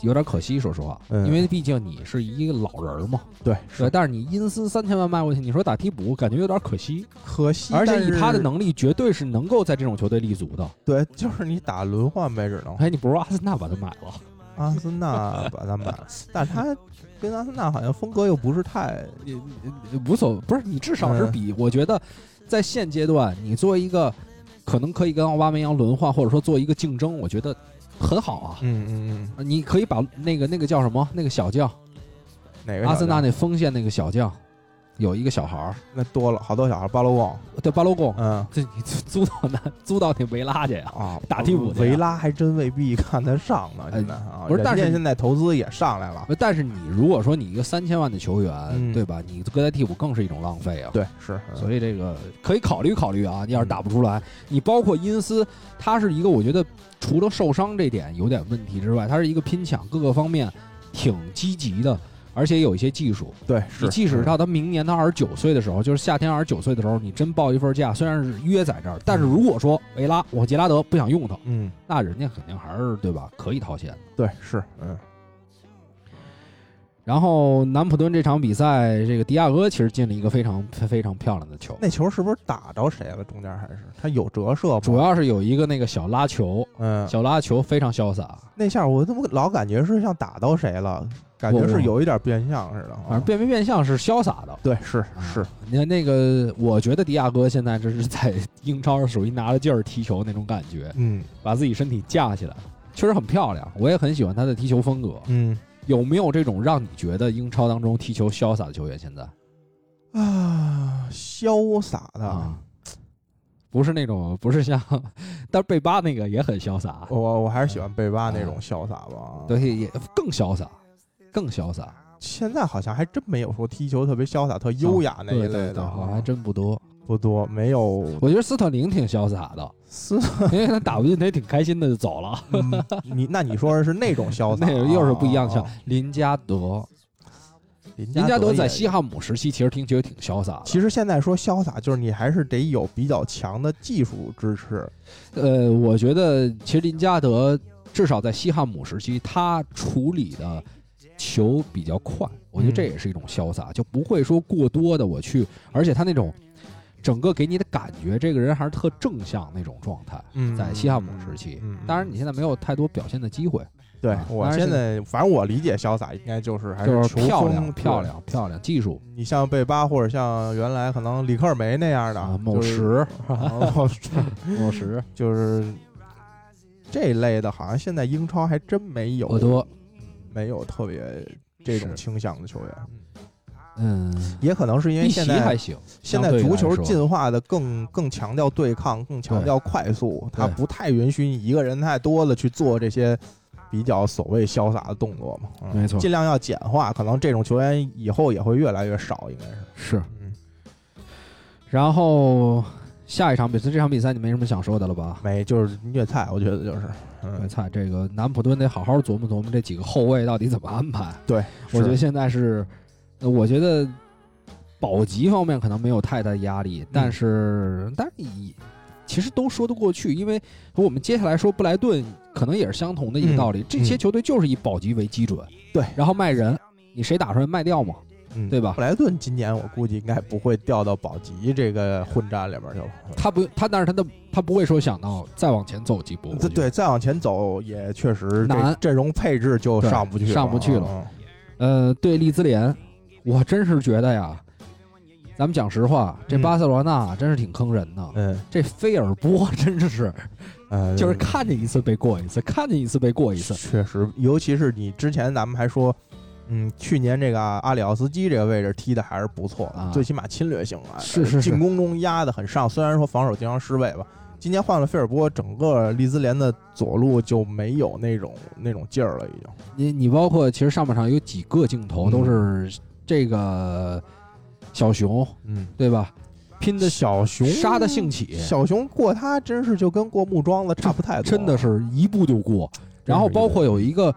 有点可惜，说实话，因为毕竟你是一个老人嘛。对，对，但是你阴斯三千万卖过去，你说打替补，感觉有点可惜。可惜，而且以他的能力，绝对是能够在这种球队立足的。对，就是你打轮换呗，只能。哎，你不如阿森纳把他买了。阿森纳把他买了，(laughs) 但是他跟阿森纳好像风格又不是太，无所不是你至少是比我觉得，在现阶段，你作为一个可能可以跟奥巴梅扬轮换，或者说做一个竞争，我觉得。很好啊，嗯嗯嗯，你可以把那个那个叫什么？那个小将，哪个阿森纳那锋线那个小将。有一个小孩儿，那多了好多小孩儿。巴罗贡，对巴罗贡，嗯，这你租到那租到那维拉去呀？啊，打替补。维拉还真未必看得上呢，现在啊。不是，但是现在投资也上来了。但是你如果说你一个三千万的球员，对吧？你搁在替补更是一种浪费啊。对，是。所以这个可以考虑考虑啊。你要是打不出来，你包括因斯，他是一个我觉得除了受伤这点有点问题之外，他是一个拼抢各个方面挺积极的。而且有一些技术，对，你即使到他明年他二十九岁的时候，就是夏天二十九岁的时候，你真报一份价，虽然是约在这儿，但是如果说维拉我杰拉德不想用他，嗯，那人家肯定还是对吧？可以掏钱的，对，是，嗯。然后南普敦这场比赛，这个迪亚哥其实进了一个非常非常漂亮的球。那球是不是打着谁了？中间还是他有折射？主要是有一个那个小拉球，嗯，小拉球非常潇洒。那下我怎么老感觉是像打到谁了？感觉是有一点变相似的。反正变没变相是潇洒的。对，是是。你看那个，我觉得迪亚哥现在这是在英超属于拿着劲儿踢球那种感觉。嗯，把自己身体架起来，确实很漂亮。我也很喜欢他的踢球风格。嗯。有没有这种让你觉得英超当中踢球潇洒的球员？现在，啊，潇洒的，啊不是那种，不是像，(laughs) 但是贝巴那个也很潇洒。我我还是喜欢贝巴那种潇洒吧，对，也更潇洒，更潇洒。现在好像还真没有说踢球特别潇洒、特优雅那一类的，好像还真不多，不多，没有。我觉得斯特林挺潇洒的，斯，因为他打不进，他也挺开心的就走了。你那你说的是那种潇 (laughs) 洒，那又是不一样的。像林加德，林加德在西汉姆时期其实听起来挺潇洒。其实现在说潇洒，就是你还是得有比较强的技术支持。呃，我觉得其实林加德至少在西汉姆时期，他处理的。球比较快，我觉得这也是一种潇洒，就不会说过多的我去，而且他那种整个给你的感觉，这个人还是特正向那种状态。嗯，在西汉姆时期，当然你现在没有太多表现的机会。对我现在，反正我理解潇洒应该就是还是漂亮、漂亮、漂亮技术。你像贝巴或者像原来可能里克尔梅那样的某石，某石 (laughs) 就是这一类的，好像现在英超还真没有多。没有特别这种倾向的球员，嗯，也可能是因为现在还行。现在足球进化的更更强调对抗，更强调快速，他不太允许你一个人太多的去做这些比较所谓潇洒的动作嘛。没错，尽量要简化，可能这种球员以后也会越来越少，应该是是。嗯然后下一场比赛，这场比赛你没什么想说的了吧？没，就是虐菜，我觉得就是。虐菜，这个南普敦得好好琢磨琢磨这几个后卫到底怎么安排。对，我觉得现在是，我觉得保级方面可能没有太大压力，但是，但是你其实都说得过去，因为和我们接下来说布莱顿可能也是相同的一个道理，这些球队就是以保级为基准，对，然后卖人，你谁打出来卖掉嘛。嗯，对吧？布莱顿今年我估计应该不会掉到保级这个混战里边去了。他不，他但是他的他不会说想到再往前走几步。对，再往前走也确实难，阵容配置就上不去，上不去了。呃，对利兹联，我真是觉得呀，咱们讲实话，这巴塞罗那真是挺坑人的。嗯，这菲尔波 (laughs) 真是，呃，就是看见一次被过一次，看见一次被过一次。确实，尤其是你之前咱们还说。嗯，去年这个阿里奥斯基这个位置踢的还是不错的，最起码侵略性啊，是是进攻中压的很上。虽然说防守经常失位吧，今年换了菲尔波，整个利兹联的左路就没有那种那种劲儿了，已经。你你包括其实上半场有几个镜头都是这个小熊，嗯，对吧？拼的小熊杀的兴起，小熊过他真是就跟过木桩子差不太多，真的是一步就过。然后包括有一个。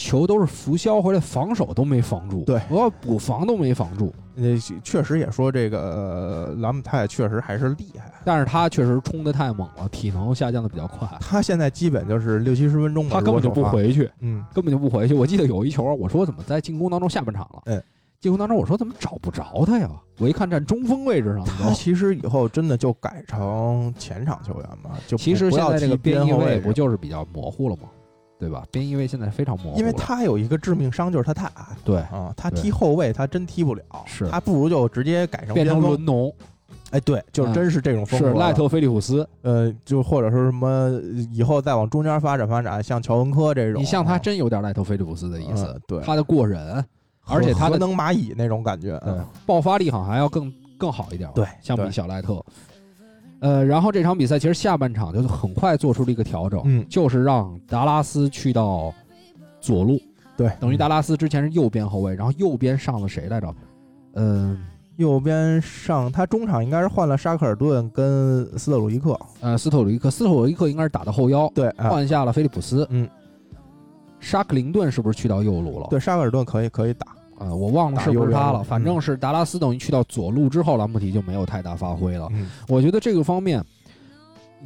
球都是浮消回来，防守都没防住。对，我补防都没防住。那确实也说这个兰姆泰确实还是厉害，但是他确实冲的太猛了，体能下降的比较快。他现在基本就是六七十分钟，他根本就不回去，嗯，根本就不回去。我记得有一球，我说怎么在进攻当中下半场了？嗯，进攻当中我说怎么找不着他呀？我一看站中锋位置上。他其实以后真的就改成前场球员吧，就其实现在这个边后卫不就是比较模糊了吗？对吧？边翼位现在非常模糊，因为他有一个致命伤，就是他太矮。对啊，他踢后卫他真踢不了，是他不如就直接改成变成伦农。哎，对，就真是这种风格。是赖特菲利普斯，呃，就或者说什么以后再往中间发展发展，像乔文科这种。你像他真有点赖特菲利普斯的意思，对他的过人，而且他的能蚂蚁那种感觉，嗯，爆发力好像还要更更好一点。对，相比小赖特。呃，然后这场比赛其实下半场就是很快做出了一个调整，嗯，就是让达拉斯去到。左路，对，等于达拉斯之前是右边后卫，然后右边上了谁来着？嗯，右边上他中场应该是换了沙克尔顿跟斯特鲁伊克，呃，斯特鲁伊克，斯特鲁伊克应该是打的后腰，对，换下了菲利普斯，嗯，沙克林顿是不是去到右路了？对，沙克尔顿可以可以打，啊，我忘了是不是他了，反正是达拉斯等于去到左路之后，兰普提就没有太大发挥了。我觉得这个方面。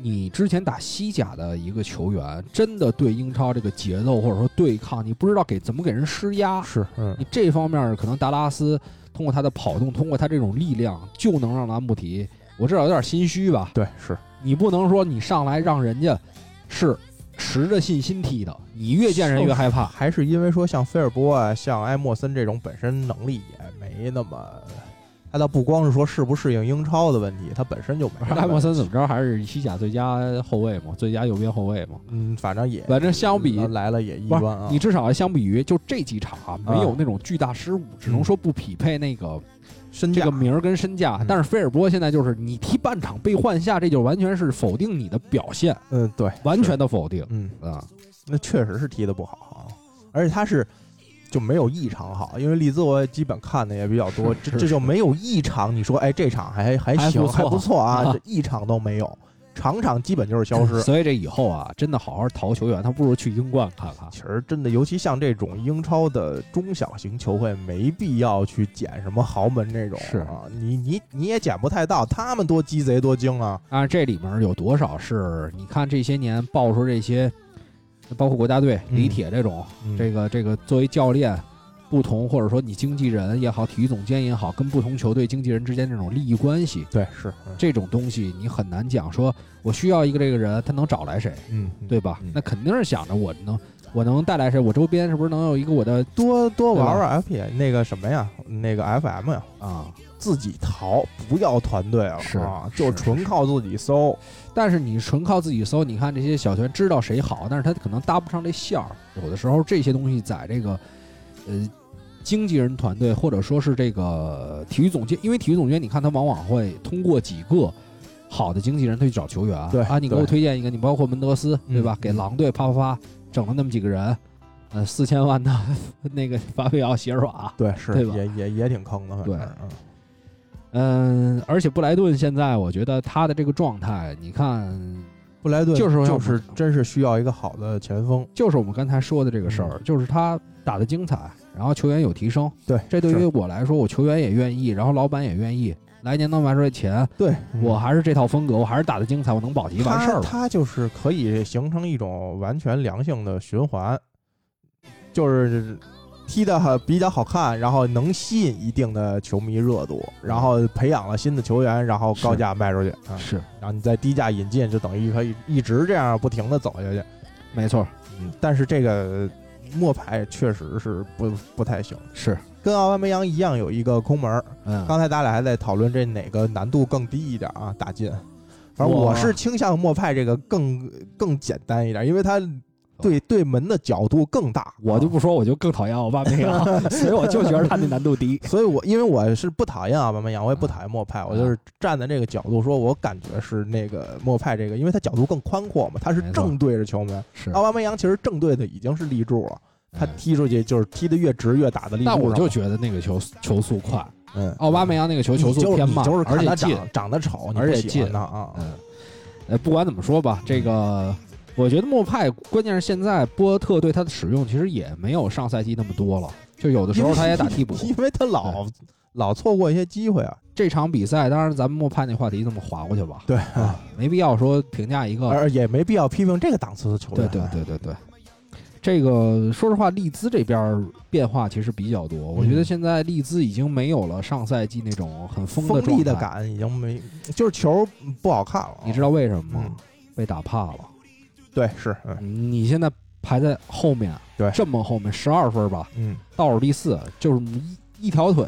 你之前打西甲的一个球员，真的对英超这个节奏或者说对抗，你不知道给怎么给人施压。是，嗯，你这方面可能达拉斯通过他的跑动，通过他这种力量，就能让兰普提，我至少有点心虚吧。对，是你不能说你上来让人家是持着信心踢的，你越见人越害怕。还是因为说像菲尔波啊，像埃莫森这种本身能力也没那么。他倒不光是说适不适应英超的问题，他本身就没。(laughs) 埃莫森怎么着还是西甲最佳后卫嘛，最佳右边后卫嘛。嗯，反正也，反正相比来了也一般啊。你至少相比于就这几场啊，没有那种巨大失误，只能说不匹配那个身这个名儿跟身价。但是菲尔波现在就是你踢半场被换下，这就完全是否定你的表现。嗯，对，完全的否定。嗯啊，那确实是踢的不好啊，而且他是就没有一场好，因为利兹我基本看的也比较多，这这就没有一场你说哎这场还还行还不错啊，这一场都没有。场场基本就是消失，(laughs) 所以这以后啊，真的好好淘球员，他不如去英冠看看。其实真的，尤其像这种英超的中小型球会，没必要去捡什么豪门这种。是啊，你你你也捡不太到，他们多鸡贼多精啊！啊，这里面有多少是？你看这些年爆出这些，包括国家队李铁这种，这个这个作为教练。不同，或者说你经纪人也好，体育总监也好，跟不同球队经纪人之间这种利益关系，对，是这种东西你很难讲。说我需要一个这个人，他能找来谁？嗯，对吧？那肯定是想着我能，我能带来谁？我周边是不是能有一个我的多多玩玩 F P 那个什么呀？那个 F M 呀？啊，自己淘，不要团队了，是啊，就纯靠自己搜。但是你纯靠自己搜，你看这些小团知道谁好，但是他可能搭不上这线儿。有的时候这些东西在这个，呃。经纪人团队，或者说是这个体育总监，因为体育总监，你看他往往会通过几个好的经纪人，他去找球员。对啊，你给我推荐一个，你包括门德斯，对吧？给狼队啪啪啪整了那么几个人，呃，四千万的那个法比奥席尔瓦，(laughs) 对，是，对吧？也也也挺坑的，对，嗯，而且布莱顿现在，我觉得他的这个状态，你看，布莱顿就是就是真是需要一个好的前锋，就是我们刚才说的这个事儿，就是他打的精彩。然后球员有提升，对，这对于我来说，我球员也愿意，然后老板也愿意，来年能拿出来钱，对我还是这套风格，我还是打的精彩，我能保级完事儿了。他就是可以形成一种完全良性的循环，就是踢的比较好看，然后能吸引一定的球迷热度，然后培养了新的球员，然后高价卖出去啊，是，然后你再低价引进，就等于可以一直这样不停的走下去。没错，嗯，但是这个。末牌确实是不不太行，是跟奥巴梅扬一样有一个空门。嗯，刚才咱俩还在讨论这哪个难度更低一点啊？打进，反正我是倾向末派这个更更简单一点，因为它。对对门的角度更大，我就不说，我就更讨厌奥巴梅扬，(laughs) 所以我就觉得他那难度低。(laughs) 所以我因为我是不讨厌奥巴梅扬，我也不讨厌莫派，我就是站在这个角度说，我感觉是那个莫派这个，因为他角度更宽阔嘛，他是正对着球门。是奥巴梅扬其实正对的已经是立柱了，他踢出去就是踢的越直越打的立柱。那我就觉得那个球球速快，嗯，奥巴梅扬那个球球速偏慢，而且近，长得丑，而且近啊，嗯，呃，不管怎么说吧，这个。我觉得莫派，关键是现在波特对他的使用其实也没有上赛季那么多了，就有的时候他也打替补，因为 (laughs) 他老老错过一些机会啊。这场比赛，当然咱们莫派那话题这么划过去吧，对啊，没必要说评价一个，而也没必要批评这个档次的球员。对对对对对，这个说实话，利兹这边变化其实比较多。我觉得现在利兹已经没有了上赛季那种很锋利的感，已经没，就是球不好看了。你知道为什么吗？被打怕了。对，是，你现在排在后面，对，这么后面十二分吧，嗯，倒数第四，就是一一条腿。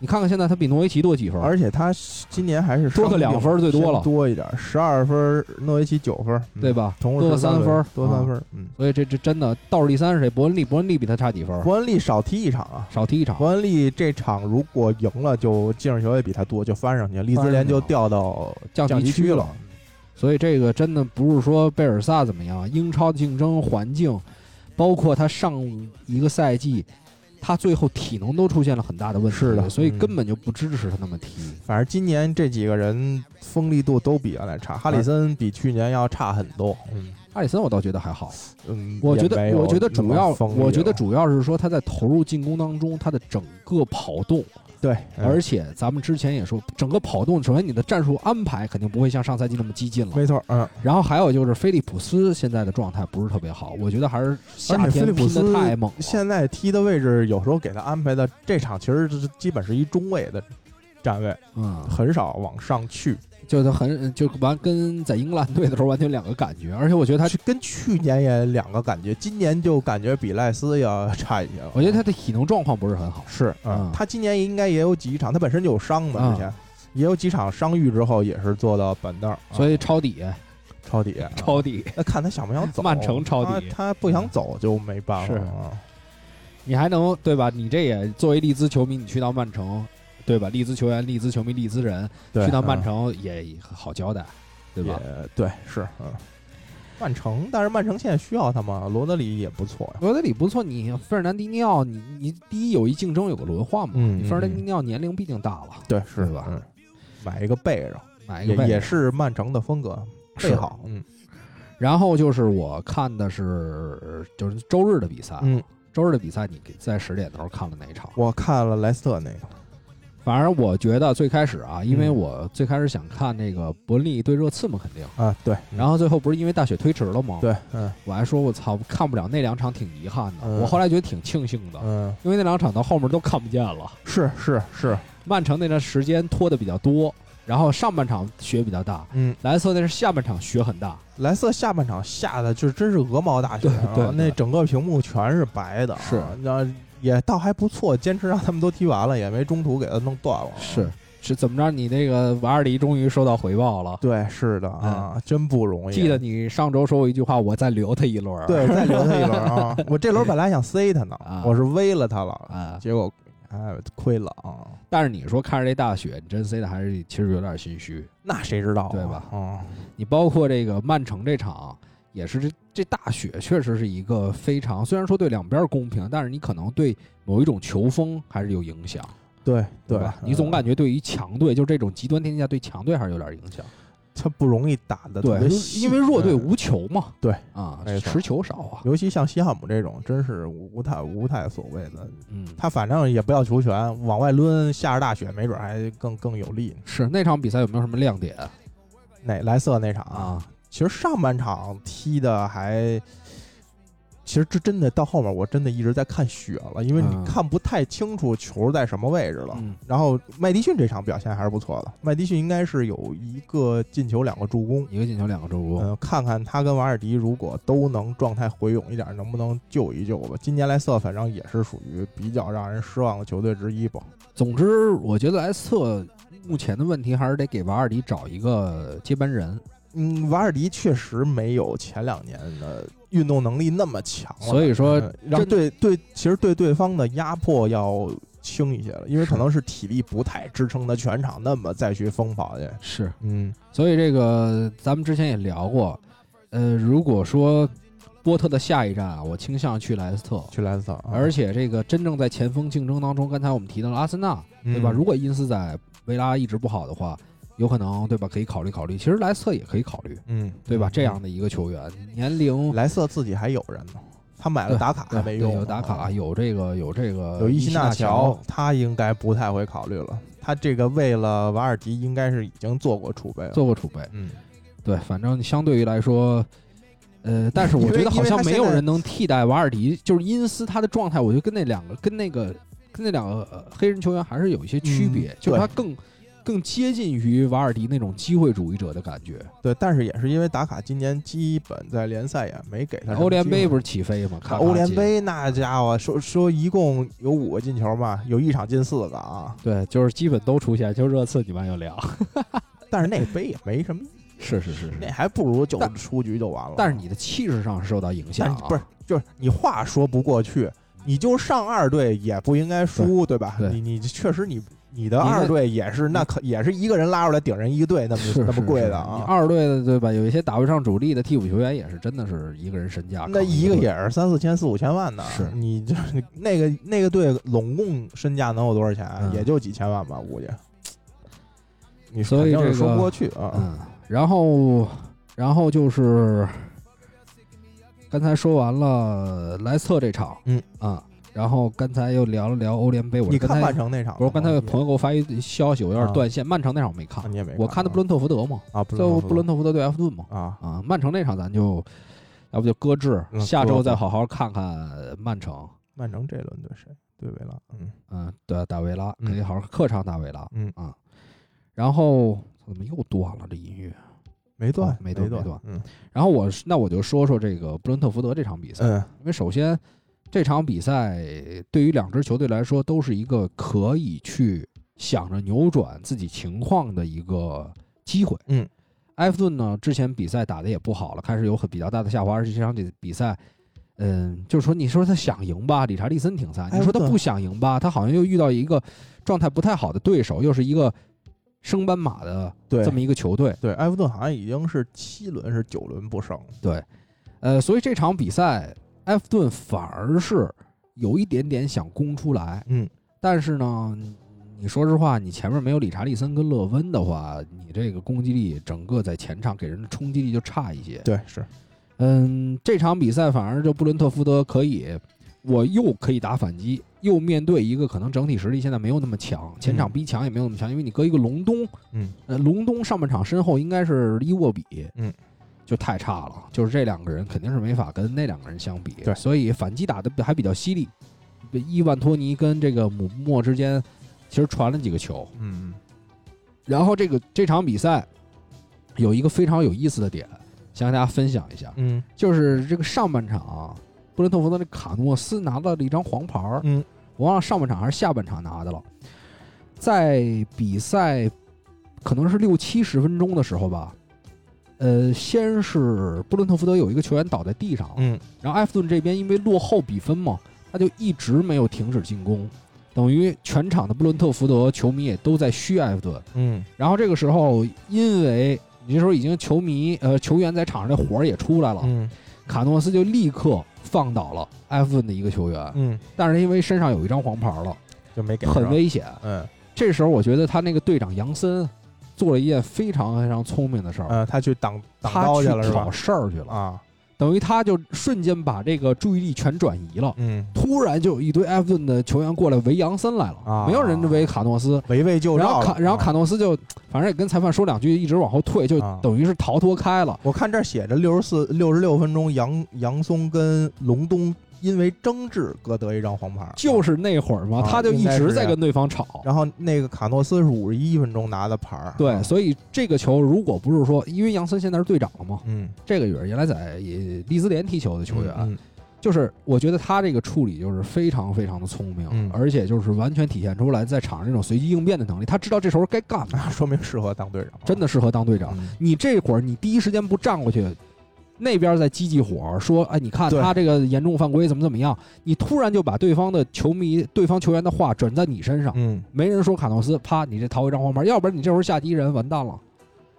你看看现在他比诺维奇多几分，而且他今年还是多个两分最多了，多一点，十二分，诺维奇九分，对吧？多三分，多三分，嗯，所以这这真的倒数第三是谁？伯恩利，伯恩利比他差几分？伯恩利少踢一场啊，少踢一场。伯恩利这场如果赢了，就净胜球也比他多，就翻上去，利兹联就掉到降级区了。所以这个真的不是说贝尔萨怎么样，英超竞争环境，包括他上一个赛季，他最后体能都出现了很大的问题，是的，所以根本就不支持他那么踢。反正今年这几个人锋利度都比原来差，哈里森比去年要差很多。嗯，哈里森我倒觉得还好。嗯，我觉得我觉得主要我觉得主要是说他在投入进攻当中，他的整个跑动。对，而且咱们之前也说，整个跑动，首先你的战术安排肯定不会像上赛季那么激进了。没错，嗯。然后还有就是菲利普斯现在的状态不是特别好，我觉得还是夏天拼的太猛。现在踢的位置有时候给他安排的这场其实是基本是一中卫的站位，嗯，很少往上去。就他很就完跟在英格兰队的时候完全两个感觉，而且我觉得他跟去年也两个感觉，今年就感觉比赖斯要差一些了。我觉得他的体能状况不是很好。是，嗯，他今年应该也有几场，他本身就有伤嘛，之前也有几场伤愈之后也是坐到板凳，所以抄底，抄底，抄底。那看他想不想走？曼城抄底，他不想走就没办法。是，你还能对吧？你这也作为利兹球迷，你去到曼城。对吧？利兹球员、利兹球迷、利兹人去到曼城也好交代，对吧？对，是嗯。曼城，但是曼城现在需要他吗？罗德里也不错呀，罗德里不错。你费尔南迪尼奥，你你第一有一竞争，有个轮换嘛。嗯，费尔南迪尼奥年龄毕竟大了，对，是吧？买一个背着，买一个也是曼城的风格，背好。嗯。然后就是我看的是就是周日的比赛，嗯，周日的比赛你在十点的时候看了哪一场？我看了莱斯特那个。反正我觉得最开始啊，因为我最开始想看那个伯恩利对热刺嘛，肯定啊对。然后最后不是因为大雪推迟了吗？对，嗯。我还说我操，看不了那两场挺遗憾的。我后来觉得挺庆幸的，嗯，因为那两场到后面都看不见了。是是是，曼城那段时间拖的比较多，然后上半场雪比较大，嗯。莱斯特那是下半场雪很大，莱斯特下半场下的就真是鹅毛大雪，对，那整个屏幕全是白的，是，那。也倒还不错，坚持让他们都踢完了，也没中途给他弄断了。是是怎么着？你那个瓦尔迪终于收到回报了。对，是的啊，真不容易。记得你上周说过一句话，我再留他一轮。对，再留他一轮啊！(laughs) 我这轮本来想塞他呢，我是威了他了啊，结果哎亏了啊。但是你说看着这大雪，你真塞的还是其实有点心虚。那谁知道对吧？啊，你包括这个曼城这场。也是这这大雪确实是一个非常，虽然说对两边公平，但是你可能对某一种球风还是有影响。对对吧？你总感觉对于强队，就这种极端天气下对强队还是有点影响。他不容易打的，对，因为弱队无球嘛。对啊，持球少啊。尤其像西汉姆这种，真是无太无太所谓的。嗯，他反正也不要球权，往外抡，下着大雪，没准还更更有利。是那场比赛有没有什么亮点？哪莱瑟那场啊？其实上半场踢的还，其实这真的到后面我真的一直在看雪了，因为你看不太清楚球在什么位置了。然后麦迪逊这场表现还是不错的，麦迪逊应该是有一个进球两个助攻，一个进球两个助攻。嗯，看看他跟瓦尔迪如果都能状态回勇一点，能不能救一救吧？今年莱斯特反正也是属于比较让人失望的球队之一吧。总之，我觉得莱斯特目前的问题还是得给瓦尔迪找一个接班人。嗯，瓦尔迪确实没有前两年的运动能力那么强了，所以说让对对，其实对对方的压迫要轻一些了，因为可能是体力不太支撑他全场那么再去疯跑去。是，嗯，所以这个咱们之前也聊过，呃，如果说波特的下一站啊，我倾向去莱斯特，去莱斯特，而且这个真正在前锋竞争当中，刚才我们提到了阿森纳，对吧？如果因斯在维拉一直不好的话。有可能对吧？可以考虑考虑。其实莱斯特也可以考虑，嗯，对吧？这样的一个球员，年龄莱斯特自己还有人呢，他买了打卡还没用，有打卡，有这个有这个有伊西纳乔，他应该不太会考虑了。他这个为了瓦尔迪，应该是已经做过储备了，做过储备。嗯，对，反正相对于来说，呃，但是我觉得好像没有人能替代瓦尔迪，就是因斯他的状态，我觉得跟那两个跟那个跟那两个黑人球员还是有一些区别，就是他更。更接近于瓦尔迪那种机会主义者的感觉，对，但是也是因为打卡今年基本在联赛也没给他。欧联杯不是起飞吗？看欧联杯那家伙说说一共有五个进球嘛，有一场进四个啊。对，就是基本都出现，就热刺你们有两，但是那杯也没什么。(laughs) 是是是，那还不如就出局就完了。但是你的气势上受到影响，啊不是？就是你话说不过去，你就上二队也不应该输，对吧？你你确实你。你的二队也是，那可也是一个人拉出来顶人一个队，那么那么贵的啊！二队的对吧？有一些打不上主力的替补球员，也是真的是一个人身价。那一个也是三四千、四五千万的。是你这 (laughs) 那个那个队拢共身价能有多少钱？也就几千万吧，估计。你所以这个说不过去啊。嗯，然后然后就是刚才说完了莱斯特这场，嗯啊。然后刚才又聊了聊欧联杯，我你看曼城那场，不是刚才有朋友给我发一消息，我有点断线。曼城那场没看，你也没，我看的布伦特福德嘛，啊，就布伦特福德对埃弗顿嘛，啊啊，曼城那场咱就要不就搁置，下周再好好看看曼城。曼城这轮对谁？对维拉，嗯嗯，对打维拉，可以好好客场打维拉，嗯啊。然后怎么又断了这音乐？没断，没断，没断。嗯。然后我那我就说说这个布伦特福德这场比赛，嗯，因为首先。这场比赛对于两支球队来说都是一个可以去想着扭转自己情况的一个机会。嗯，埃弗顿呢之前比赛打的也不好了，开始有很比较大的下滑，而且这场比比赛，嗯，就是说，你说他想赢吧，理查利森挺菜；你说他不想赢吧，他好像又遇到一个状态不太好的对手，又是一个升班马的这么一个球队。对，埃弗顿好像已经是七轮是九轮不胜。对，呃，所以这场比赛，埃弗顿反而是有一点点想攻出来。嗯，但是呢，你说实话，你前面没有理查利森跟勒温的话，你这个攻击力整个在前场给人的冲击力就差一些。对，是。嗯，这场比赛反而就布伦特福德可以，我又可以打反击，又面对一个可能整体实力现在没有那么强，前场逼抢也没有那么强，因为你搁一个隆冬，嗯，呃，隆冬上半场身后应该是伊沃比，嗯，就太差了，就是这两个人肯定是没法跟那两个人相比，对，所以反击打的还比较犀利，伊万托尼跟这个姆莫之间其实传了几个球，嗯，然后这个这场比赛有一个非常有意思的点。想跟大家分享一下，嗯，就是这个上半场，布伦特福德的卡诺斯拿到了一张黄牌嗯，我忘了上半场还是下半场拿的了。在比赛可能是六七十分钟的时候吧，呃，先是布伦特福德有一个球员倒在地上，嗯，然后埃弗顿这边因为落后比分嘛，他就一直没有停止进攻，等于全场的布伦特福德球迷也都在嘘埃弗顿，嗯，然后这个时候因为。你这时候已经球迷呃球员在场上的火儿也出来了，嗯，卡诺斯就立刻放倒了埃弗顿的一个球员，嗯，但是因为身上有一张黄牌了，就没给，很危险，嗯，这时候我觉得他那个队长杨森做了一件非常非常聪明的事儿，嗯，他去挡挡刀去了是吧？事儿去了啊。等于他就瞬间把这个注意力全转移了，嗯，突然就有一堆埃弗顿的球员过来围杨森来了，啊，没有人围卡诺斯，围魏救赵。然后卡，然后卡诺斯就反正也跟裁判说两句，一直往后退，就等于是逃脱开了。我看这写着六十四、六十六分钟，杨杨松跟隆东。因为争执各得一张黄牌，就是那会儿嘛，他就一直在跟对方吵。然后那个卡诺斯是五十一分钟拿的牌，对，所以这个球如果不是说，因为杨森现在是队长了嘛，嗯，这个也是原来在利兹联踢球的球员，就是我觉得他这个处理就是非常非常的聪明，而且就是完全体现出来在场上这种随机应变的能力。他知道这时候该干嘛，(laughs) 说明适合当队长，真的适合当队长。你这会儿你第一时间不站过去。那边在激激火，说：“哎，你看他这个严重犯规，怎么怎么样？你突然就把对方的球迷、对方球员的话转在你身上，嗯，没人说卡诺斯，啪，你这逃一张黄牌，要不然你这会儿下第一人，完蛋了，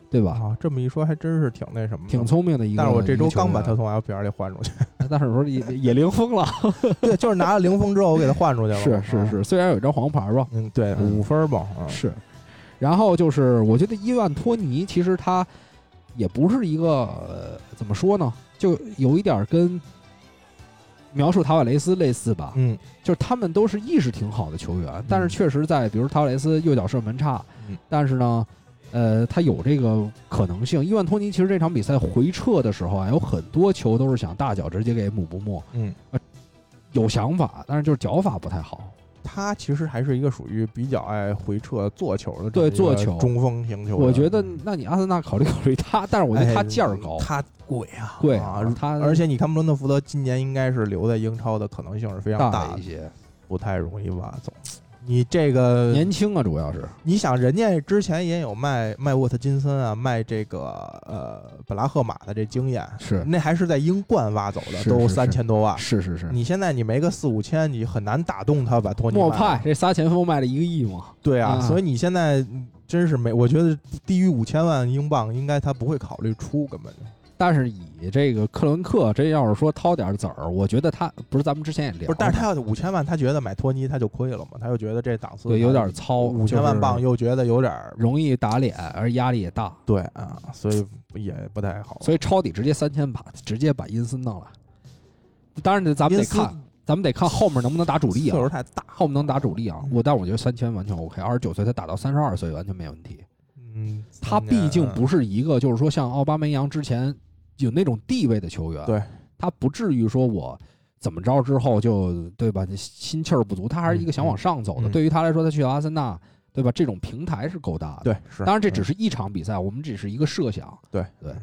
对吧？啊，这么一说，还真是挺那什么，挺聪明的一个。但是我这周刚把他从 LPL 里换出去，(laughs) 但是说也也零封了，(laughs) 对，就是拿了零封之后，我给他换出去了。是是是，虽然有一张黄牌吧，嗯，对，五分吧，是。然后就是，我觉得伊万托尼其实他也不是一个呃怎么说呢？就有一点跟描述塔瓦雷斯类似吧，嗯，就是他们都是意识挺好的球员，但是确实在比如塔瓦雷斯右脚射门差，但是呢，呃，他有这个可能性。伊万托尼其实这场比赛回撤的时候啊，有很多球都是想大脚直接给姆布莫，嗯，有想法，但是就是脚法不太好。他其实还是一个属于比较爱回撤做球的，对做球中锋型球。我觉得，那你阿森纳考虑考虑他，但是我觉得他价儿高，他贵啊，贵啊。他而且你看，布伦特福德今年应该是留在英超的可能性是非常大一些，不太容易挖走。你这个年轻啊，主要是你想，人家之前也有卖卖沃特金森啊，卖这个呃本拉赫马的这经验，是那还是在英冠挖走的，都三千多万，是是是。你现在你没个四五千，你很难打动他把托尼。莫派这仨前锋卖了一个亿嘛？对啊，所以你现在真是没，我觉得低于五千万英镑，应该他不会考虑出，根本就。但是以这个克伦克，这要是说掏点子儿，我觉得他不是咱们之前也聊，不是，但是他要五千万，他觉得买托尼他就亏了嘛，他又觉得这档次对有点糙，五千万镑又觉得有点容易打脸，而压力也大，对啊，所以也不太好。所以抄底直接三千把，直接把因斯弄了。当然，咱们得看，咱们得看后面能不能打主力啊，岁数太大，后面能打主力啊。我，但我觉得三千完全 OK，二十九岁他打到三十二岁完全没问题。嗯，他毕竟不是一个，就是说像奥巴梅扬之前。有那种地位的球员，对他不至于说我怎么着之后就对吧？心气儿不足，他还是一个想往上走的。对于他来说，他去阿森纳，对吧？这种平台是够大的。对，是。当然，这只是一场比赛，我们只是一个设想。对对。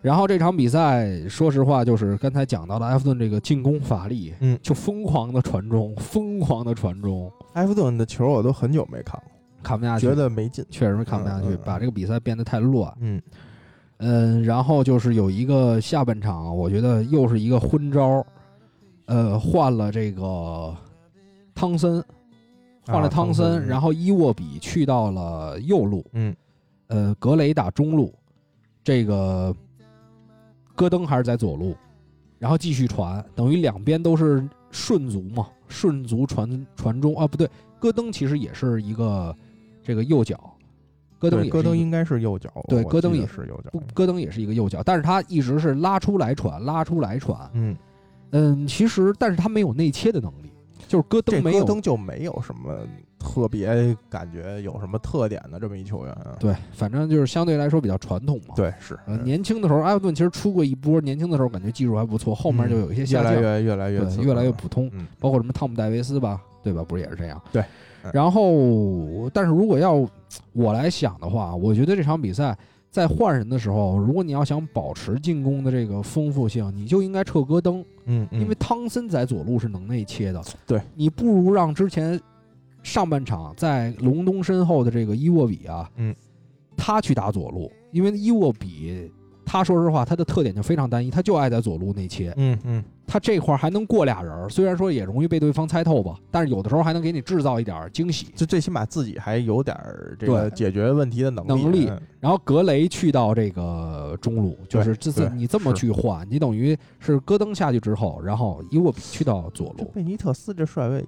然后这场比赛，说实话，就是刚才讲到了埃弗顿这个进攻乏力，嗯，就疯狂的传中，疯狂的传中。埃弗顿的球我都很久没看过，看不下去，觉得没劲，确实看不下去，把这个比赛变得太乱。嗯。嗯，然后就是有一个下半场，我觉得又是一个昏招，呃，换了这个汤森，换了汤森，然后伊沃比去到了右路，嗯，呃，格雷打中路，这个戈登还是在左路，然后继续传，等于两边都是顺足嘛，顺足传传中啊，不对，戈登其实也是一个这个右脚。戈登，戈登应该是右脚，对，戈登也是右脚，戈登也是一个右脚，但是他一直是拉出来传，拉出来传，嗯。嗯，其实，但是他没有内切的能力，就是戈登没有，戈登就没有什么特别感觉有什么特点的这么一球员，对，反正就是相对来说比较传统嘛，对，是，年轻的时候埃弗顿其实出过一波，年轻的时候感觉技术还不错，后面就有一些下降，越来越越来越越来越普通，包括什么汤姆戴维斯吧，对吧？不是也是这样，对。然后，但是如果要我来想的话，我觉得这场比赛在换人的时候，如果你要想保持进攻的这个丰富性，你就应该撤戈登，嗯，因为汤森在左路是能内切的，对你不如让之前上半场在隆东身后的这个伊沃比啊，嗯，他去打左路，因为伊沃比。他说实话，他的特点就非常单一，他就爱在左路内切。嗯嗯，他这块还能过俩人，虽然说也容易被对方猜透吧，但是有的时候还能给你制造一点惊喜。就最起码自己还有点这个解决问题的能力。能力。然后格雷去到这个中路，就是这次你这么去换，你等于是戈登下去之后，然后伊沃比去到左路。贝尼特斯这帅位也。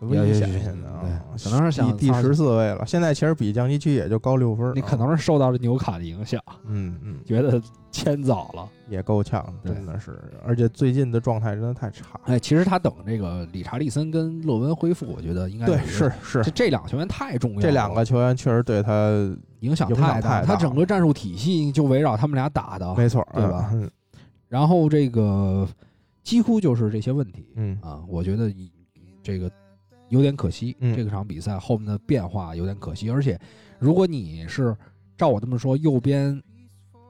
危险现在啊，可能是想第十四位了。现在其实比降级区也就高六分。你可能是受到了纽卡的影响，嗯嗯，觉得签早了，也够呛，真的是。而且最近的状态真的太差。哎，其实他等这个理查利森跟洛温恢复，我觉得应该对是是。这两个球员太重要了，这两个球员确实对他影响太大。他整个战术体系就围绕他们俩打的，没错，对吧？然后这个几乎就是这些问题，嗯啊，我觉得这个。有点可惜，嗯，这个场比赛后面的变化有点可惜。而且，如果你是照我这么说，右边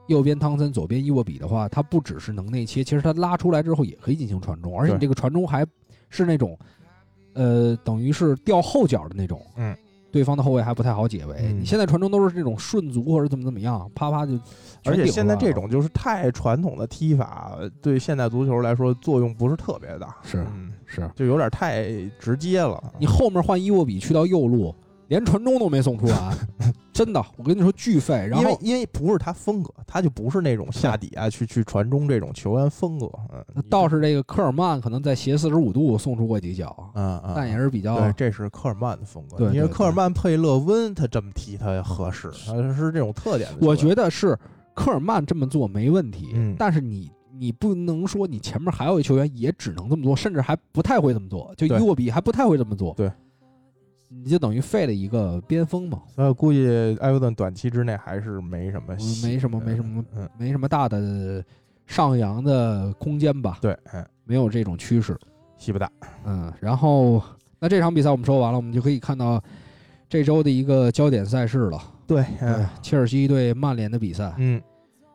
右边汤森，左边伊沃比的话，他不只是能内切，其实他拉出来之后也可以进行传中，而且你这个传中还是那种，呃，等于是掉后脚的那种，嗯。对方的后卫还不太好解围，你现在传中都是这种顺足或者怎么怎么样，啪啪就。而且现在这种就是太传统的踢法，对现代足球来说作用不是特别大，是是，就有点太直接了。你后面换伊沃比去到右路。连传中都没送出来，(laughs) 真的，我跟你说巨废。然后因为因为不是他风格，他就不是那种下底啊去去传中这种球员风格。嗯，倒是这个科尔曼可能在斜四十五度送出过几脚，嗯嗯，但也是比较。对，这是科尔曼的风格。对，因为科尔曼配勒温，他这么踢他合适，他是这种特点。我觉得是科尔曼这么做没问题，但是你你不能说你前面还有一球员也只能这么做，甚至还不太会这么做，就伊沃比还不太会这么做。对。你就等于废了一个边锋嘛，所以估计埃弗顿短期之内还是没什么，没什么，没什么，嗯没什么大的上扬的空间吧？对，没有这种趋势，戏不大。嗯，然后那这场比赛我们说完了，我们就可以看到这周的一个焦点赛事了。对，切尔西对曼联的比赛。嗯。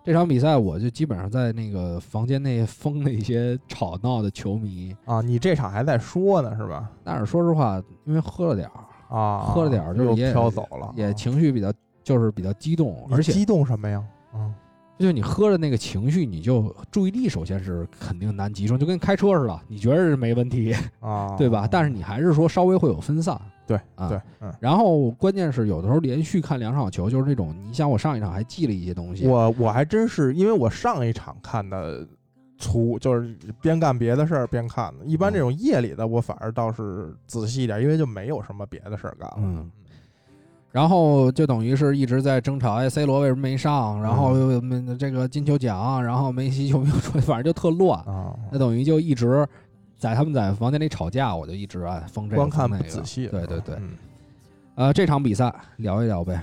这场比赛我就基本上在那个房间内封了一些吵闹的球迷啊，你这场还在说呢是吧？但是说实话，因为喝了点儿啊，喝了点儿就也飘走了，也情绪比较就是比较激动，而且激动什么呀？嗯。就你喝了那个情绪，你就注意力首先是肯定难集中，就跟开车似的，你觉得是没问题啊，(laughs) 对吧？但是你还是说稍微会有分散，对啊对，嗯。然后关键是有的时候连续看两场球，就是那种你想我上一场还记了一些东西，我我还真是因为我上一场看的粗，就是边干别的事儿边看的。一般这种夜里的我反而倒是仔细一点，因为就没有什么别的事儿干了。嗯。然后就等于是一直在争吵，哎，C 罗为什么没上？然后这个金球奖，然后梅西球迷说，(laughs) 反正就特乱啊。那等于就一直在他们在房间里吵架，我就一直啊封这观看不仔细。对对对，呃，这场比赛聊一聊呗。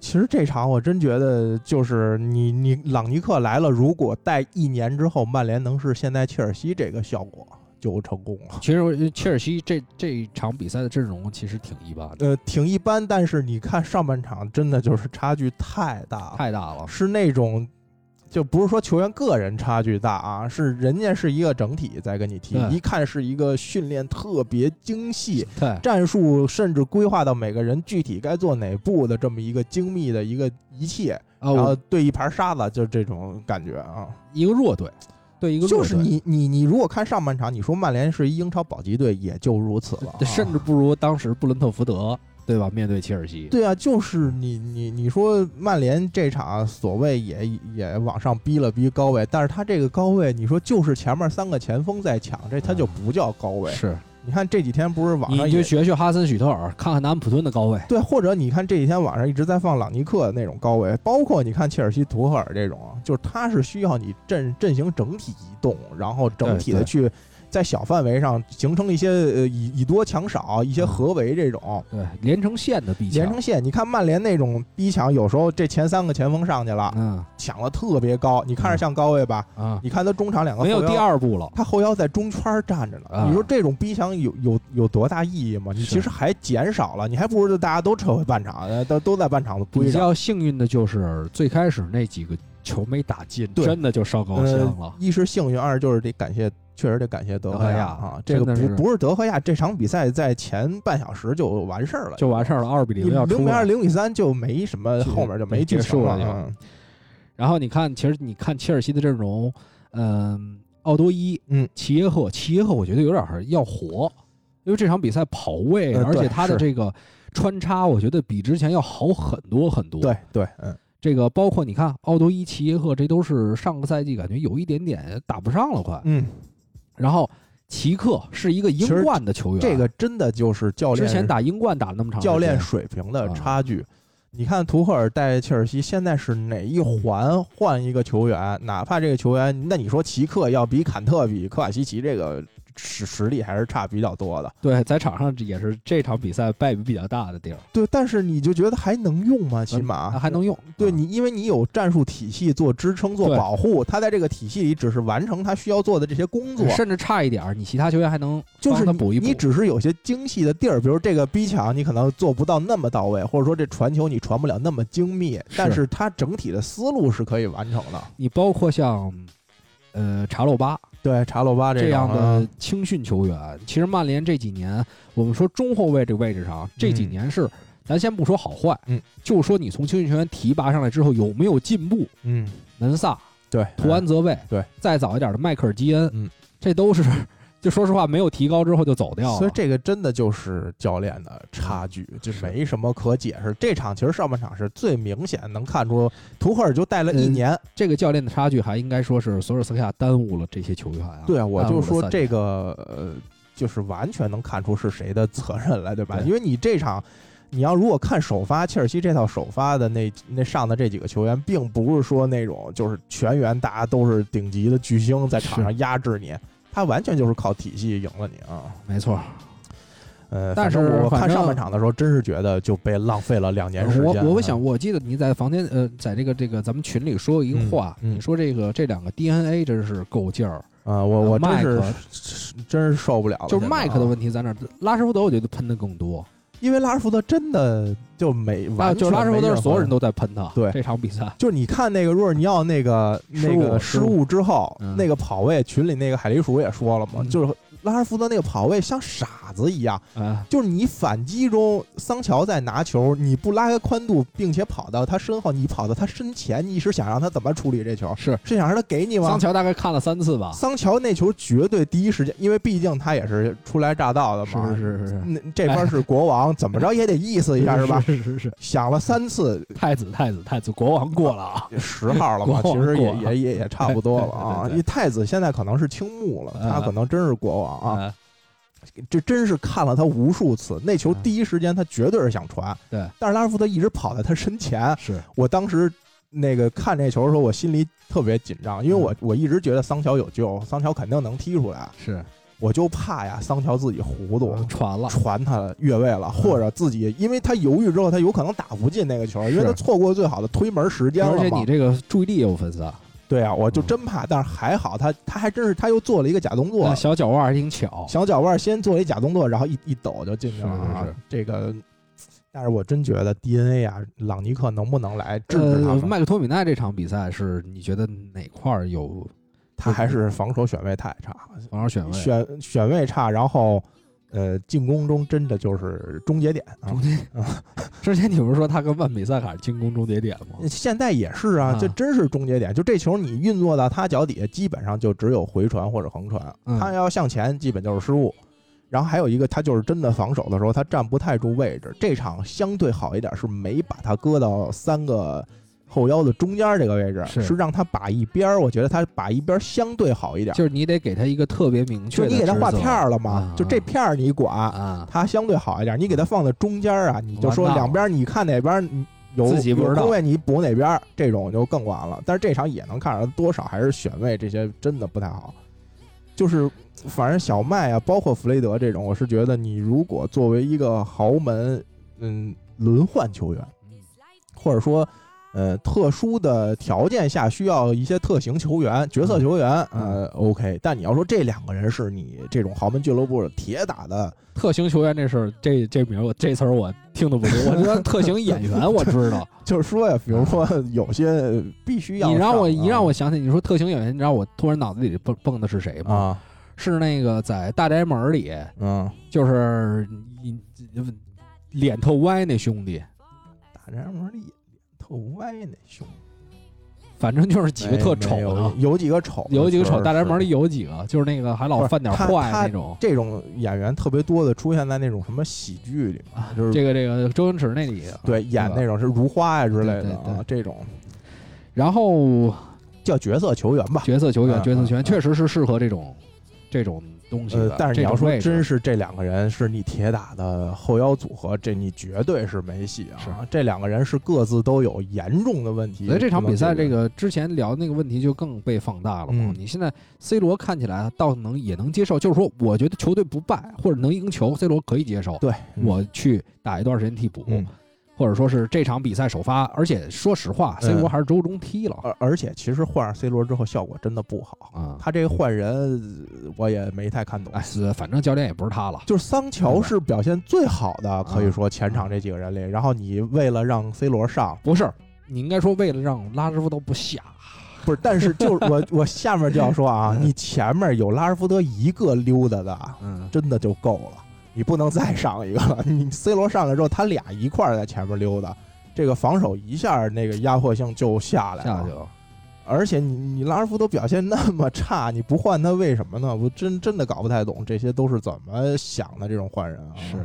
其实这场我真觉得，就是你你朗尼克来了，如果带一年之后，曼联能是现在切尔西这个效果。就成功了。其实切尔西这这一场比赛的阵容其实挺一般的，呃，挺一般。但是你看上半场，真的就是差距太大，太大了。是那种就不是说球员个人差距大啊，是人家是一个整体在跟你踢，一看是一个训练特别精细，对。战术甚至规划到每个人具体该做哪步的这么一个精密的一个仪器，然后对一盘沙子，就这种感觉啊，一个弱队，对一个就是你你你如果看上半场，你说曼联是一英超保级队，也就如此了，甚至不如当时布伦特福德。对吧？面对切尔西，对啊，就是你你你说曼联这场所谓也也往上逼了逼高位，但是他这个高位，你说就是前面三个前锋在抢，这他就不叫高位。是，你看这几天不是网上你就学学哈森许特尔，看看南安普顿的高位。对，或者你看这几天网上一直在放朗尼克那种高位，包括你看切尔西图赫尔这种，就是他是需要你阵阵型整体移动，然后整体的去。在小范围上形成一些呃以以多强少一些合围这种对连成线的逼抢，连成线。你看曼联那种逼抢，有时候这前三个前锋上去了，嗯，抢的特别高，你看着像高位吧？啊，你看他中场两个没有第二步了，他后腰在中圈站着呢。你说这种逼抢有有有多大意义吗？你其实还减少了，你还不如就大家都撤回半场，都都在半场子比较幸运的就是最开始那几个球没打进，真的就烧高香了。一是幸运，二就是得感谢。确实得感谢德赫亚啊！这个不不是德赫亚，这场比赛在前半小时就完事儿了，就完事儿了。二比零要零比二、零比三就没什么，后面就没结束了。然后你看，其实你看切尔西的阵容，嗯，奥多伊，嗯，齐耶赫，齐耶赫，我觉得有点要活，因为这场比赛跑位，而且他的这个穿插，我觉得比之前要好很多很多。对对，嗯，这个包括你看奥多伊、齐耶赫，这都是上个赛季感觉有一点点打不上了，快，嗯。然后，奇克是一个英冠的球员，这个真的就是教练之前打英冠打那么长，教练水平的差距。你看图赫尔带切尔西，现在是哪一环换一个球员，哪怕这个球员，那你说奇克要比坎特比科瓦西奇这个。实实力还是差比较多的，对，在场上也是这场比赛败笔比较大的地儿。对，但是你就觉得还能用吗？起码还能用。对你，因为你有战术体系做支撑、做保护，他在这个体系里只是完成他需要做的这些工作，甚至差一点，你其他球员还能就是补一补。你只是有些精细的地儿，比如这个逼抢，你可能做不到那么到位，或者说这传球你传不了那么精密，但是它整体的思路是可以完成的。你包括像，呃，查洛巴。对查洛巴这样的青训球员，其实曼联这几年，我们说中后卫这个位置上，这几年是，咱先不说好坏，嗯，就说你从青训球员提拔上来之后有没有进步，嗯，门萨，对，图安泽卫，对，再早一点的迈克尔基恩，嗯，这都是。就说实话，没有提高之后就走掉了，所以这个真的就是教练的差距，就没什么可解释。这场其实上半场是最明显能看出，图赫尔就带了一年，这个教练的差距还应该说是索尔斯克亚耽误了这些球员啊。对啊，我就说这个呃，就是完全能看出是谁的责任来，对吧？因为你这场，你要如果看首发，切尔西这套首发的那那上的这几个球员，并不是说那种就是全员大家都是顶级的巨星在场上压制你。他完全就是靠体系赢了你啊！没错，呃，但是我看上半场的时候，真是觉得就被浪费了两年时间。我我想，我记得你在房间呃，在这个这个咱们群里说过一个话，你说这个这两个 DNA 真是够劲儿啊！我我真是真是受不了了。就是麦克的问题在那儿，拉什福德我觉得喷的更多。因为拉什福德真的就没完，就拉什福德所有人都在喷他。对这场比赛，就是你看那个若尔尼奥那个那个失误之后，那个跑位群里那个海狸鼠也说了嘛，就是。拉什福德那个跑位像傻子一样，就是你反击中，桑乔在拿球，你不拉开宽度，并且跑到他身后，你跑到他身前，你是想让他怎么处理这球？是是想让他给你吗？桑乔大概看了三次吧。桑乔那球绝对第一时间，因为毕竟他也是初来乍到的嘛。是是是是。那这边是国王，怎么着也得意思一下是吧？是是是。想了三次，太子太子太子，国王过了啊，十号了嘛，其实也也也也差不多了啊。因为太子现在可能是青木了，他可能真是国王啊。这真是看了他无数次，那球第一时间他绝对是想传，对。但是拉什福德一直跑在他身前，是我当时那个看这球的时候，我心里特别紧张，因为我我一直觉得桑乔有救，桑乔肯定能踢出来，是。我就怕呀，桑乔自己糊涂传了，传他越位了，或者自己因为他犹豫之后，他有可能打不进那个球，因为他错过最好的推门时间了而且你这个注意力也有分散。对啊，我就真怕，但是还好，他他还真是，他又做了一个假动作，小脚腕儿挺巧，小脚腕儿先做了一假动作，然后一一抖就进去了。啊。这个但是我真觉得 DNA 啊，朗尼克能不能来制止他？麦克托米奈这场比赛是你觉得哪块儿有？他还是防守选位太差，防守选位选选位差，然后呃，进攻中真的就是终结点。之前你不是说他跟万比萨卡进攻终结点吗？现在也是啊，这真是终结点。就这球你运作到他脚底下，基本上就只有回传或者横传，他要向前基本就是失误。然后还有一个，他就是真的防守的时候，他站不太住位置。这场相对好一点，是没把他搁到三个后腰的中间这个位置，是让他把一边儿。我觉得他把一边相对好一点，就是你得给他一个特别明确，就你给他画片儿了嘛，就这片儿你管，他相对好一点。你给他放在中间啊，你就说两边你看哪边有有空位，你补哪边，这种就更完了。但是这场也能看出来，多少还是选位这些真的不太好，就是。反正小麦啊，包括弗雷德这种，我是觉得你如果作为一个豪门，嗯，轮换球员，或者说，呃，特殊的条件下需要一些特型球员、角色球员，呃，OK。但你要说这两个人是你这种豪门俱乐部铁打的特型球员，这事这这名我这词儿我听的不多。我觉得特型演员我知道，(laughs) 就是说呀，比如说有些必须要你让我一让我想起你说特型演员，你知道我突然脑子里蹦蹦的是谁吗？是那个在大宅门里，嗯，就是你脸特歪那兄弟，大宅门里脸特歪那胸，反正就是几个特丑的，有几个丑，有几个丑。大宅门里有几个，就是那个还老犯点坏那种。这种演员特别多的出现在那种什么喜剧里嘛，就是这个这个周星驰那里，对，演那种是如花呀之类的啊这种。然后叫角色球员吧，角色球员，角色球员确实是适合这种。这种东西，但是你要说真是这两个人是你铁打的后腰组合，这你绝对是没戏啊！是这两个人是各自都有严重的问题，所以这场比赛这个之前聊的那个问题就更被放大了嘛。你现在 C 罗看起来倒能也能接受，就是说我觉得球队不败或者能赢球，C 罗可以接受。对，我去打一段时间替补。或者说是这场比赛首发，而且说实话，C 罗还是周中踢了。而而且其实换上 C 罗之后效果真的不好啊。他这个换人我也没太看懂。哎，反正教练也不是他了。就是桑乔是表现最好的，可以说前场这几个人里。然后你为了让 C 罗上，不是你应该说为了让拉什福德不下，不是。但是就 (laughs) 我我下面就要说啊，你前面有拉什福德一个溜达的，嗯，真的就够了。你不能再上一个了。(laughs) 你 C 罗上来之后，他俩一块儿在前面溜达，这个防守一下那个压迫性就下来了。而且你你拉尔夫都表现那么差，你不换他为什么呢？我真真的搞不太懂，这些都是怎么想的？这种换人啊，是。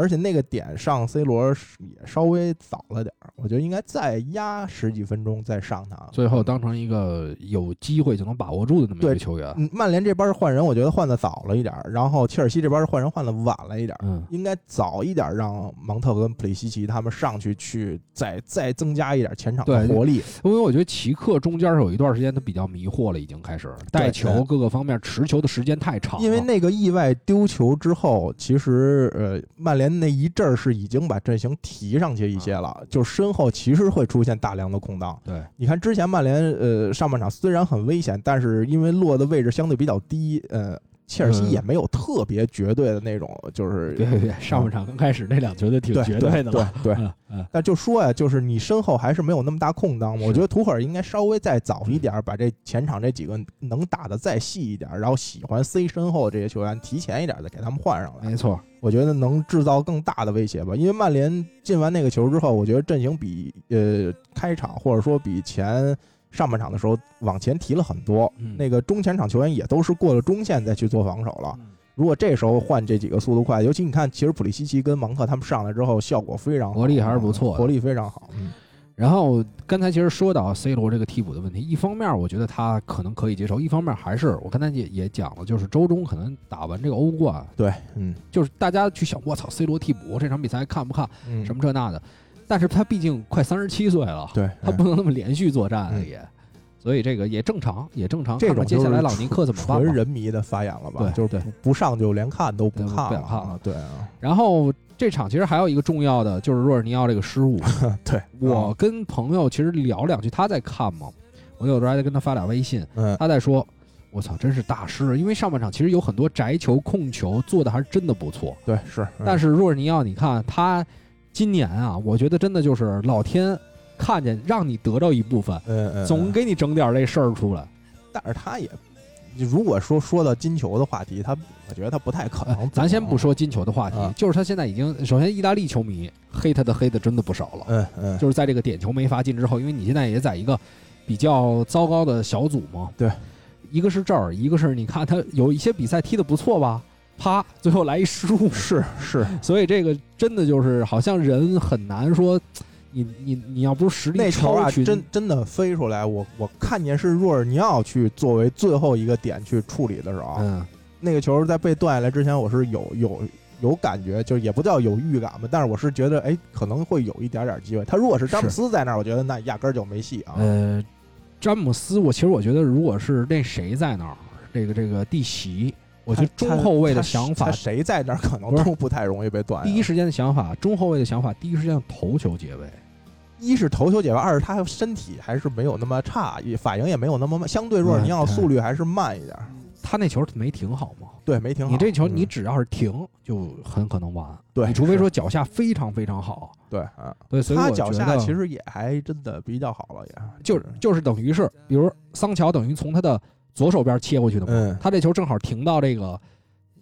而且那个点上 C 罗也稍微早了点儿，我觉得应该再压十几分钟再上他，最后当成一个有机会就能把握住的那么一个球员。曼联这边是换人，我觉得换的早了一点儿，然后切尔西这边是换人换的晚了一点儿，嗯，应该早一点让芒特跟普利西奇他们上去去再再增加一点前场的活力。因为我觉得奇克中间有一段时间他比较迷惑了，已经开始带球各个方面持球的时间太长。因为那个意外丢球之后，其实呃曼联。那一阵儿是已经把阵型提上去一些了，就身后其实会出现大量的空档。对，你看之前曼联呃上半场虽然很危险，但是因为落的位置相对比较低，呃。切尔西也没有特别绝对的那种，就是对对对，上半场刚开始那两球就挺绝对的了。对对，但就说呀，就是你身后还是没有那么大空档。我觉得图赫尔应该稍微再早一点，把这前场这几个能打的再细一点，然后喜欢 C 身后这些球员提前一点再给他们换上来。没错，我觉得能制造更大的威胁吧。因为曼联进完那个球之后，我觉得阵型比呃开场或者说比前。上半场的时候往前提了很多，那个中前场球员也都是过了中线再去做防守了。如果这时候换这几个速度快，尤其你看，其实普利西奇跟芒特他们上来之后效果非常，活力还是不错，活力非常好。嗯然后刚才其实说到 C 罗这个替补的问题，一方面我觉得他可能可以接受，一方面还是我刚才也也讲了，就是周中可能打完这个欧冠，对，嗯，就是大家去想，我操，C 罗替补这场比赛看不看？什么这那的。但是他毕竟快三十七岁了，对他不能那么连续作战了也，所以这个也正常，也正常。这种接下来朗尼克怎么办？纯人迷的发言了吧？对，就是不上就连看都不看了。对啊。然后这场其实还有一个重要的，就是若尔尼奥这个失误。(laughs) 对我跟朋友其实聊两句，他在看嘛，我有时候还得跟他发俩微信。他在说：“我操，真是大师！因为上半场其实有很多摘球、控球做的还是真的不错。”对，是。但是若尔尼奥，你看他。今年啊，我觉得真的就是老天看见让你得到一部分，嗯嗯，总给你整点这事儿出来。但是他也，如果说说到金球的话题，他我觉得他不太可能。咱先不说金球的话题，就是他现在已经，首先意大利球迷黑他的黑的真的不少了。嗯嗯，就是在这个点球没罚进之后，因为你现在也在一个比较糟糕的小组嘛。对，一个是这儿，一个是你看他有一些比赛踢的不错吧。啪！最后来一失误，是是，所以这个真的就是好像人很难说，你你你要不是实力那球啊，真真的飞出来，我我看见是若尔尼奥去作为最后一个点去处理的时候，嗯，那个球在被断下来之前，我是有有有感觉，就也不叫有预感吧，但是我是觉得，哎，可能会有一点点机会。他如果是詹姆斯在那儿，我觉得那压根儿就没戏啊。呃，詹姆斯，我其实我觉得，如果是那谁在那儿，这个这个蒂奇。我觉得中后卫的想法，谁在那儿可能都不太容易被断。第一时间的想法，中后卫的想法，第一时间头球解围。一是头球解围，二是他身体还是没有那么差，反应也没有那么慢。相对若尔尼奥速率还是慢一点。他那球没停好吗？对，没停好。你这球你只要是停，就很可能完。对，你除非说脚下非常非常好。对，啊，对，所以他脚下其实也还真的比较好了，也就是就是等于是，比如桑乔等于从他的。左手边切过去的嘛，他这球正好停到这个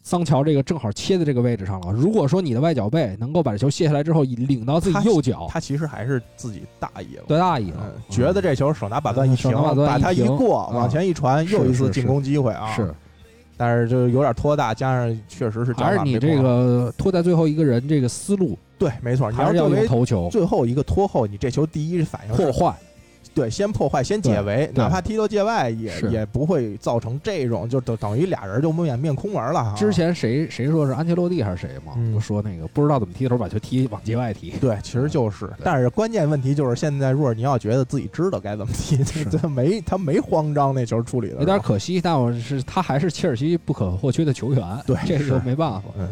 桑乔这个正好切的这个位置上了。如果说你的外脚背能够把这球卸下来之后领到自己右脚，他其实还是自己大意了，对大意了，觉得这球手拿把断一停，把他一过，往前一传，又一次进攻机会啊。是，但是就有点拖大，加上确实是还是你这个拖在最后一个人这个思路，对，没错，还是要用头球，最后一个拖后，你这球第一反应破坏。对，先破坏，先解围，哪怕踢到界外，也也不会造成这种，就等等于俩人就面面空门了。之前谁谁说是安切洛蒂还是谁嘛？就说那个不知道怎么踢的时候把球踢往界外踢。对，其实就是，但是关键问题就是现在若尔尼奥觉得自己知道该怎么踢，(laughs) 他没他没慌张，那球处理的有点可惜，但我是他还是切尔西不可或缺的球员。对，这个没办法。嗯。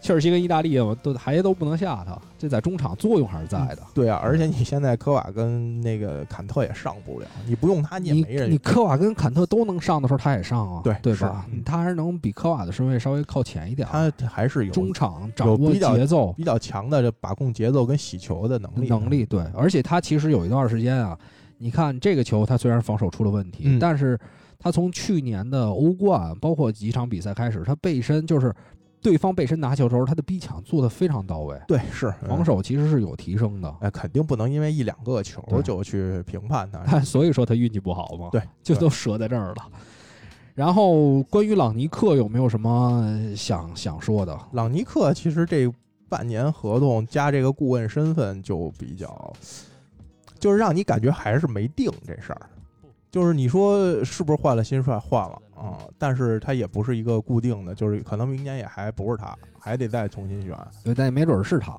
切尔西跟意大利都还都不能下他，这在中场作用还是在的。对啊，而且你现在科瓦跟那个坎特也上不了，你不用他你也没人。你科瓦跟坎特都能上的时候，他也上啊，对对吧？他还是能比科瓦的身位稍微靠前一点。他还是有中场掌握节奏比较强的这把控节奏跟洗球的能力。能力对，而且他其实有一段时间啊，你看这个球，他虽然防守出了问题，但是他从去年的欧冠包括几场比赛开始，他背身就是。对方背身拿球时候，他的逼抢做的非常到位。对，是防守其实是有提升的。哎，肯定不能因为一两个球就去评判他。(laughs) 所以说他运气不好嘛。对，就都折在这儿了。然后关于朗尼克有没有什么想想说的？朗尼克其实这半年合同加这个顾问身份就比较，就是让你感觉还是没定这事儿。就是你说是不是换了新帅？换了啊，但是他也不是一个固定的，就是可能明年也还不是他，还得再重新选。对，但也没准是他。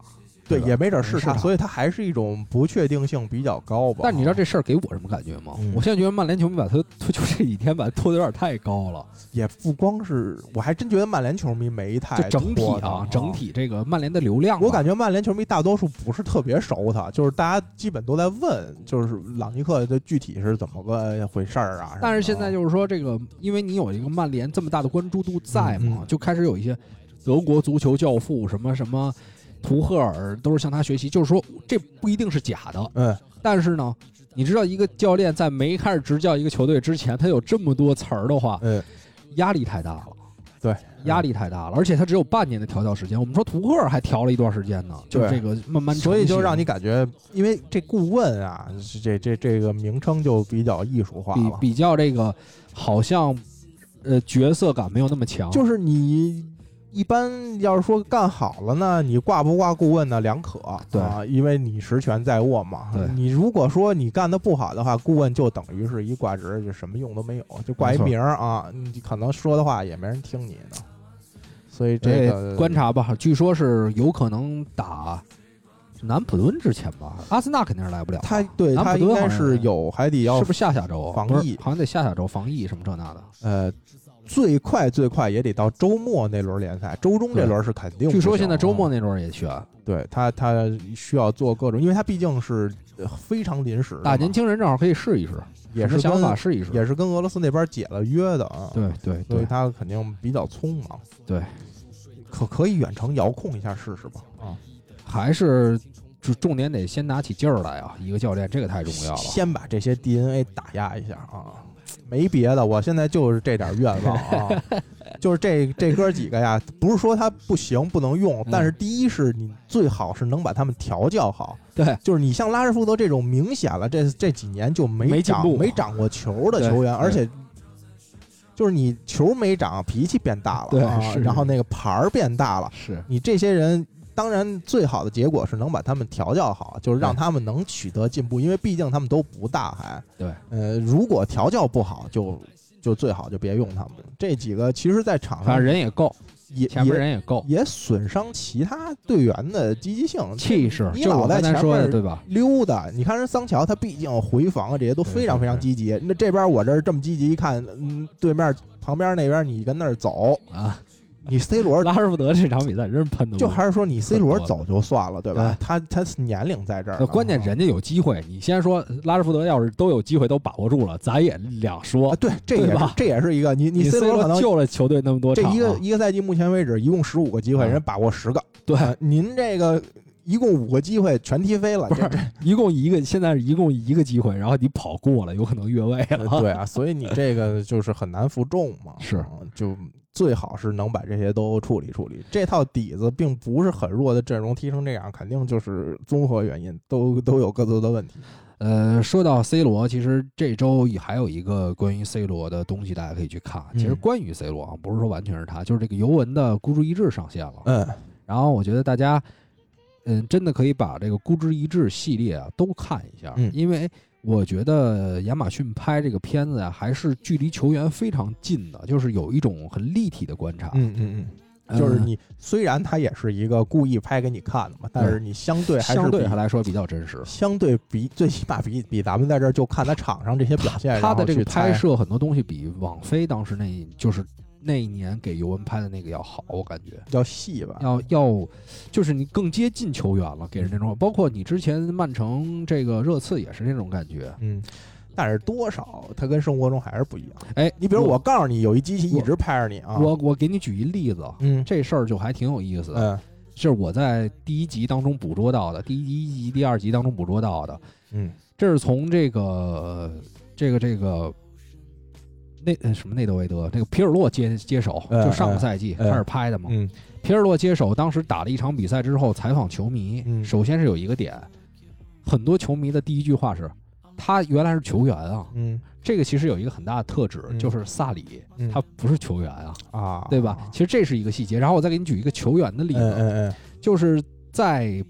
对，也没准是他，所以他还是一种不确定性比较高吧。但你知道这事儿给我什么感觉吗？我现在觉得曼联球迷把他他 (laughs) 就这几天把他拖的有点太高了。也不光是，我还真觉得曼联球迷没太整体啊，整体这个曼联的流量，我感觉曼联球迷大多数不是特别熟他，就是大家基本都在问，就是朗尼克的具体是怎么个回事儿啊？但是现在就是说这个，因为你有一个曼联这么大的关注度在嘛，就开始有一些德国足球教父什么什么。图赫尔都是向他学习，就是说这不一定是假的，嗯，但是呢，你知道一个教练在没开始执教一个球队之前，他有这么多词儿的话，嗯，压力太大了，对，压力太大了，而且他只有半年的调教时间。我们说图赫尔还调了一段时间呢，就这个慢慢，所以就让你感觉，因为这顾问啊，这这这个名称就比较艺术化，比比较这个好像呃角色感没有那么强，就是你。一般要是说干好了呢，你挂不挂顾问呢？两可，对啊，因为你实权在握嘛。对，你如果说你干的不好的话，顾问就等于是一挂职，就什么用都没有，就挂一名儿啊，你可能说的话也没人听你的。所以这个观察吧，据说是有可能打南普敦之前吧，阿森纳肯定是来不了。他对他应该是有海底要是不是下下周防疫？好像得下下周防疫什么这那的。呃。最快最快也得到周末那轮联赛，周中这轮是肯定。据说现在周末那轮也选，对他他需要做各种，因为他毕竟是非常临时。大年轻人正好可以试一试，也是想法试一试，也是跟俄罗斯那边解了约的啊。对对，所以他肯定比较匆忙。对，可可以远程遥控一下试试吧？啊，还是重重点得先拿起劲儿来啊！一个教练，这个太重要了。先把这些 DNA 打压一下啊！没别的，我现在就是这点愿望啊，(laughs) 就是这这哥几个呀，不是说他不行不能用，但是第一是你最好是能把他们调教好。对，就是你像拉什福德这种明显了，这这几年就没长没长过球的球员，而且就是你球没长，脾气变大了，对，然后那个牌儿变大了，是你这些人。当然，最好的结果是能把他们调教好，就是让他们能取得进步，因为毕竟他们都不大，还对。呃，如果调教不好，就就最好就别用他们。这几个其实，在场上人也够，也前面人也够，也损伤其他队员的积极性、气势。你老在前面对吧？溜达，你看人桑乔，他毕竟回防啊这些都非常非常积极。那这边我这这么积极，一看，嗯，对面旁边那边你跟那儿走啊。你 C 罗拉什福德这场比赛真是喷的，就还是说你 C 罗走就算了，对吧？他他年龄在这儿，关键人家有机会。你先说拉什福德要是都有机会都把握住了，咱也两说。对，这也是这也是一个你你 C 罗可能救了球队那么多场，这一个一个赛季目前为止一共十五个机会，人把握十个。对，您这个一共五个机会全踢飞了，不是一共一个，现在是一共一个机会，然后你跑过了，有可能越位了。对啊，所以你这个就是很难服众嘛。是，就。最好是能把这些都处理处理。这套底子并不是很弱的阵容踢成这样，肯定就是综合原因，都都有各自的问题。呃，说到 C 罗，其实这周还有一个关于 C 罗的东西，大家可以去看。其实关于 C 罗啊，不是说完全是他，就是这个尤文的孤注一掷上线了。嗯，然后我觉得大家，嗯，真的可以把这个孤注一掷系列啊都看一下，因为。我觉得亚马逊拍这个片子呀，还是距离球员非常近的，就是有一种很立体的观察。嗯嗯嗯，就是你虽然他也是一个故意拍给你看的嘛，但是你相对还是相对来说比较真实，相对比最起码比比咱们在这儿就看他场上这些表现，他的这个拍摄很多东西比网飞当时那就是。那一年给尤文拍的那个要好，我感觉要细吧，要要，就是你更接近球员了，给人那种，包括你之前曼城这个热刺也是那种感觉，嗯，但是多少它跟生活中还是不一样。哎，你比如我告诉你，有一机器一直拍着你啊，我我给你举一例子，嗯，这事儿就还挺有意思的，是我在第一集当中捕捉到的，第一集、第二集当中捕捉到的，嗯，这是从这个这个这个。那什么内德维德，那个皮尔洛接接手，就上个赛季开始拍的嘛。皮尔洛接手，当时打了一场比赛之后采访球迷，首先是有一个点，很多球迷的第一句话是：“他原来是球员啊。”嗯，这个其实有一个很大的特质，就是萨里他不是球员啊，啊，对吧？其实这是一个细节。然后我再给你举一个球员的例子，就是在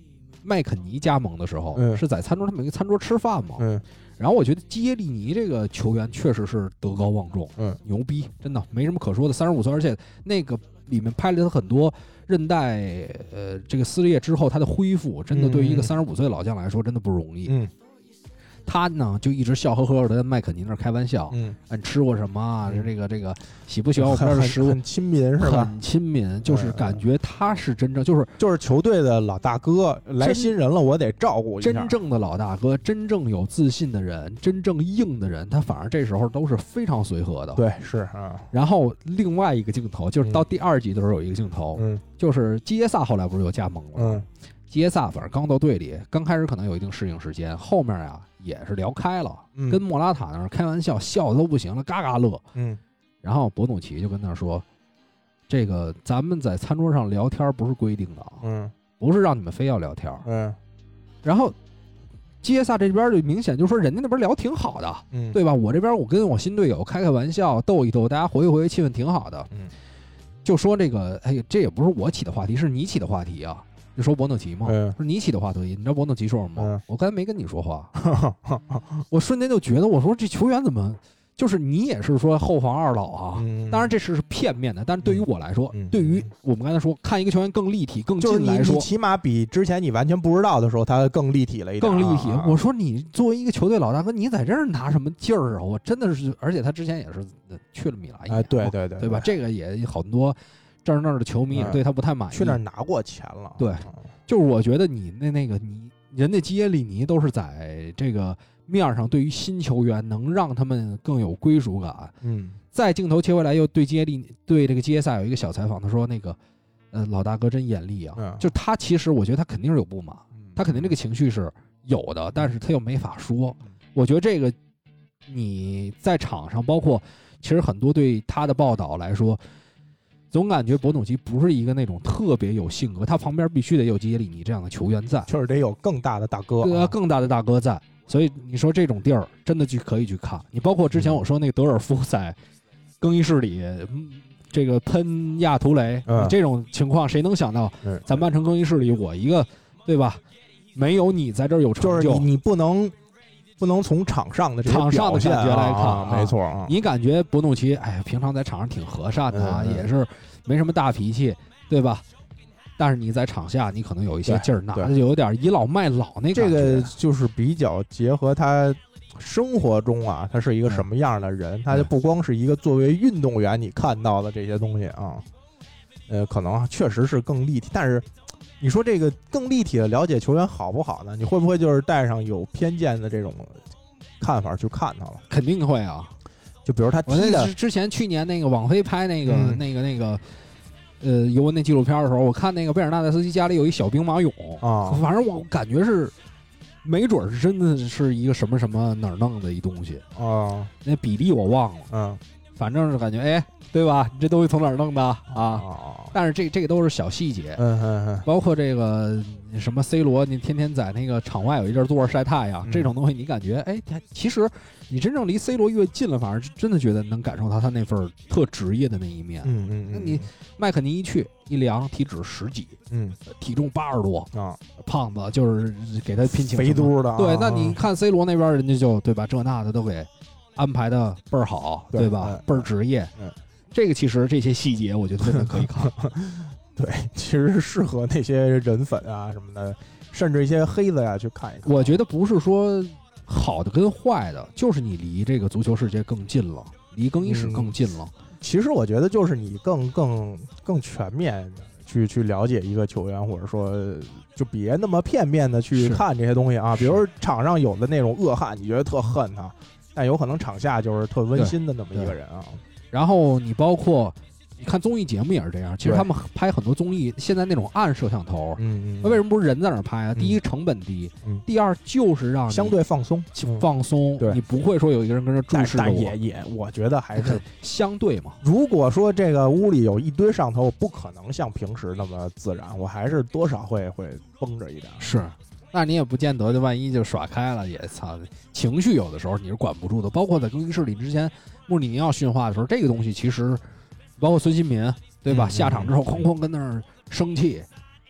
麦肯尼加盟的时候，是在餐桌他们一个餐桌吃饭嘛。然后我觉得基耶利尼这个球员确实是德高望重，嗯，牛逼，真的没什么可说的。三十五岁，而且那个里面拍了他很多韧带，呃，这个撕裂之后他的恢复，真的对于一个三十五岁老将来说，真的不容易。嗯。他呢就一直笑呵呵的在麦肯尼那儿开玩笑，嗯，你吃过什么啊？这个这个喜不喜欢我们这儿的食物？(laughs) 很亲民是吧？很亲民，就是感觉他是真正就是就是球队的老大哥，来新人了我得照顾一下。真正的老大哥，真正有自信的人，真正硬的人，他反而这时候都是非常随和的。对，是啊。然后另外一个镜头就是到第二集的时候有一个镜头，嗯，就是基耶萨后来不是又加盟了，嗯，基耶萨反正刚到队里，刚开始可能有一定适应时间，后面呀。也是聊开了，跟莫拉塔那儿开玩笑，笑的都不行了，嘎嘎乐。嗯，然后博努奇就跟他说：“这个咱们在餐桌上聊天不是规定的啊，嗯，不是让你们非要聊天，嗯。”然后杰萨这边就明显就说：“人家那边聊挺好的，嗯，对吧？我这边我跟我新队友开开玩笑，逗一逗，大家活跃活跃，气氛挺好的。”嗯，就说这个，哎，这也不是我起的话题，是你起的话题啊。就说博诺奇嘛，说你起的话得意，你知道博诺奇说什么吗？我刚才没跟你说话，(laughs) 我瞬间就觉得，我说这球员怎么就是你也是说后防二老啊？当然这是片面的，但是对于我来说，对于我们刚才说看一个球员更立体、更近来说，起码比之前你完全不知道的时候，他更立体了一点。更立体。我说你作为一个球队老大哥，你在这儿拿什么劲儿啊？我真的是，而且他之前也是去了米兰，哎，对对对，对吧？这个也很多。这儿那儿的球迷也对他不太满意。去那儿拿过钱了。对，就是我觉得你那那个你人家基耶利尼都是在这个面上，对于新球员能让他们更有归属感。嗯。再镜头切回来，又对基耶利对这个基耶萨有一个小采访，他说：“那个呃，老大哥真严厉啊！就他其实我觉得他肯定是有不满，他肯定这个情绪是有的，但是他又没法说。我觉得这个你在场上，包括其实很多对他的报道来说，总感觉博努奇不是一个那种特别有性格，他旁边必须得有基耶利尼这样的球员在，确实得有更大的大哥，对啊，更大的大哥在。所以你说这种地儿真的去可以去看，你包括之前我说那个德尔夫在更衣室里，这个喷亚图雷这种情况，谁能想到？咱曼城更衣室里我一个，对吧？没有你在这儿有成就，就是你你不能不能从场上的场上的感觉来看，没错啊。你感觉博努奇，哎呀，平常在场上挺和善的啊，也是没什么大脾气，对吧？但是你在场下，你可能有一些劲儿，那就有点倚老卖老那这个就是比较结合他生活中啊，他是一个什么样的人？他就不光是一个作为运动员你看到的这些东西啊，呃，可能确实是更立体。但是你说这个更立体的了解球员好不好呢？你会不会就是带上有偏见的这种看法去看他了？肯定会啊！就比如他踢的之前去年那个网飞拍那个那个那个。呃，尤文那纪录片的时候，我看那个贝尔纳德斯基家里有一小兵马俑啊，反正我感觉是，没准是真的是一个什么什么哪儿弄的一东西啊，那比例我忘了，嗯，反正是感觉哎。对吧？你这东西从哪儿弄的啊？但是这这个都是小细节，嗯嗯嗯包括这个什么 C 罗，你天天在那个场外有一阵坐着晒太阳，这种东西你感觉哎，其实你真正离 C 罗越近了，反而真的觉得能感受到他那份特职业的那一面。嗯嗯，那你麦肯尼一去一量，体脂十几，嗯，体重八十多啊，胖子就是给他拼情肥嘟的。对，那你看 C 罗那边人家就对吧？这那的都给安排的倍儿好，对吧？倍儿职业。嗯这个其实这些细节，我觉得真的可以看。(laughs) 对，其实是适合那些人粉啊什么的，甚至一些黑子呀去看一看。我觉得不是说好的跟坏的，就是你离这个足球世界更近了，离更衣室更近了。其实我觉得就是你更更更全面去去了解一个球员，或者说就别那么片面的去看这些东西啊。比如场上有的那种恶汉，你觉得特恨他，但有可能场下就是特温馨的那么一个人啊。然后你包括，你看综艺节目也是这样。其实他们拍很多综艺，现在那种暗摄像头，嗯那为什么不是人在那儿拍啊？第一成本低，第二就是让相对放松，放松。对，你不会说有一个人跟着注视着我。也也，我觉得还是 (laughs) 相对嘛。如果说这个屋里有一堆摄像头，不可能像平时那么自然，我还是多少会会绷着一点。是，那你也不见得，就万一就耍开了，也操，情绪有的时候你是管不住的。包括在更衣室里之前。穆里尼奥训话的时候，这个东西其实包括孙兴民，对吧？下场之后哐哐跟那儿生气，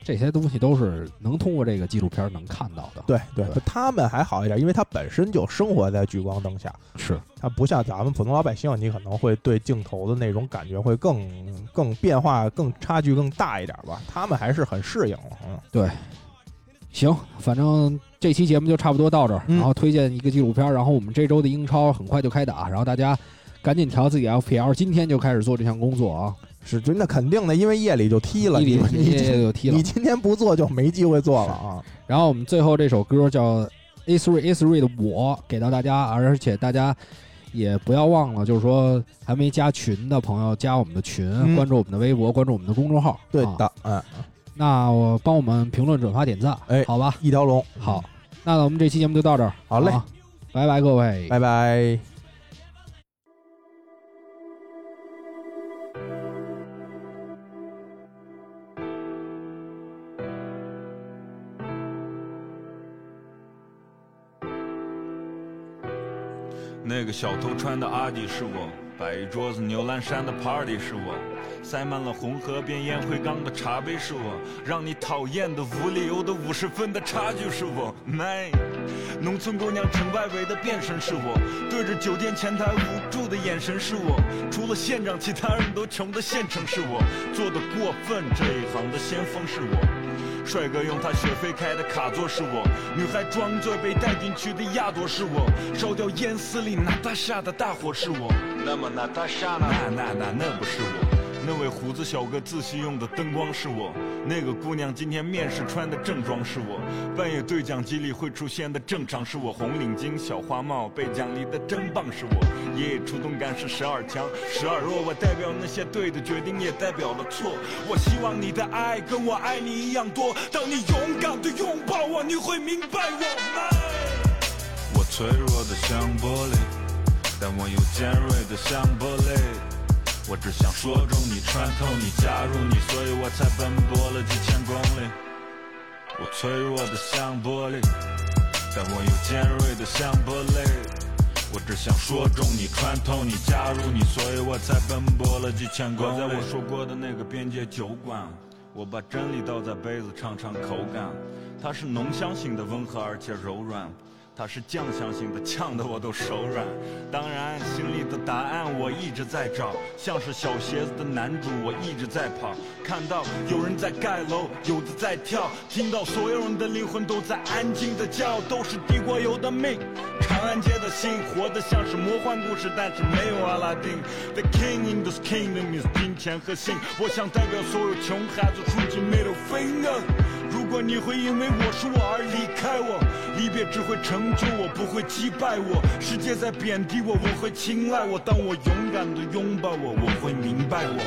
这些东西都是能通过这个纪录片能看到的。对对，他们还好一点，因为他本身就生活在聚光灯下，是他不像咱们普通老百姓，你可能会对镜头的那种感觉会更更变化、更差距更大一点吧。他们还是很适应了。嗯，对。行，反正这期节目就差不多到这儿，然后推荐一个纪录片，然后我们这周的英超很快就开打，然后大家。赶紧调自己 FPL，今天就开始做这项工作啊！是真的肯定的，因为夜里就踢了，夜里就踢了。你今天不做就没机会做了啊！然后我们最后这首歌叫 A Three A Three 的我给到大家，而且大家也不要忘了，就是说还没加群的朋友加我们的群，关注我们的微博，关注我们的公众号。对的，嗯。那我帮我们评论、转发、点赞，哎，好吧，一条龙。好，那我们这期节目就到这儿，好嘞，拜拜各位，拜拜。那个小偷穿的阿迪是我，摆一桌子牛栏山的 party 是我，塞满了红河边烟灰缸的茶杯是我，让你讨厌的无理由的五十分的差距是我。My，农村姑娘城外围的变身是我，对着酒店前台无助的眼神是我，除了县长其他人都穷的县城是我，做的过分这一行的先锋是我。帅哥用他学费开的卡座是我，女孩装醉被带进去的亚朵是我，烧掉烟丝里娜塔莎的大火是我。那么娜塔莎呢？那那那那不是我。那位胡子小哥自习用的灯光是我，那个姑娘今天面试穿的正装是我，半夜对讲机里会出现的正常是我，红领巾小花帽被奖励的真棒是我，爷爷出动感是十二强十二弱，我代表那些对的决定，也代表了错。我希望你的爱跟我爱你一样多，当你勇敢的拥抱我，你会明白我吗。我脆弱的像玻璃，但我又尖锐的像玻璃。我只想说中你，穿透你，加入你，所以我才奔波了几千公里。我脆弱的像玻璃，但我又尖锐的像玻璃。我只想说中你，穿透你，加入你，所以我才奔波了几千公里。在我说过的那个边界酒馆，我把真理倒在杯子，尝尝口感。它是浓香型的，温和而且柔软。它是酱香型的，呛得我都手软。当然，心里的答案我一直在找，像是小鞋子的男主，我一直在跑。看到有人在盖楼，有的在跳，听到所有人的灵魂都在安静的叫，都是地国有的命。长安街的心，活得像是魔幻故事，但是没有阿拉丁。The king in this kingdom is 金钱和性。我想代表所有穷孩子竖起 middle finger。如果你会因为我是我而离开我，离别只会成就我，不会击败我。世界在贬低我，我会青睐我。当我勇敢的拥抱我，我会明白我。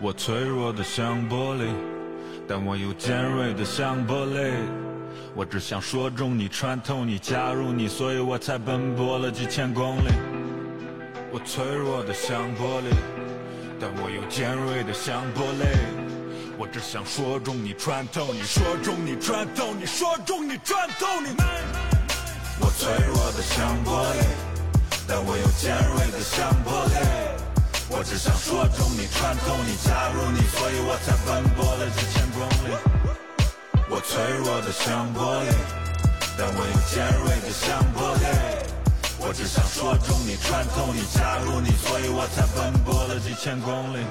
我脆弱的像玻璃，但我又尖锐的像玻璃。我只想说中你，穿透你，加入你，所以我才奔波了几千公里。我脆弱的像玻璃，但我又尖锐的像玻璃。我只想说中你，穿透你，说中你，穿透你，说中你，穿透你。我脆弱的像玻璃，但我又尖锐的像玻璃。我只想说中你，穿透你，加入你，所以我才奔波了几千公里。我脆弱的像玻璃，但我又尖锐的像玻璃。我只想说中你，穿透你，加入你，所以我才奔波了几千公里。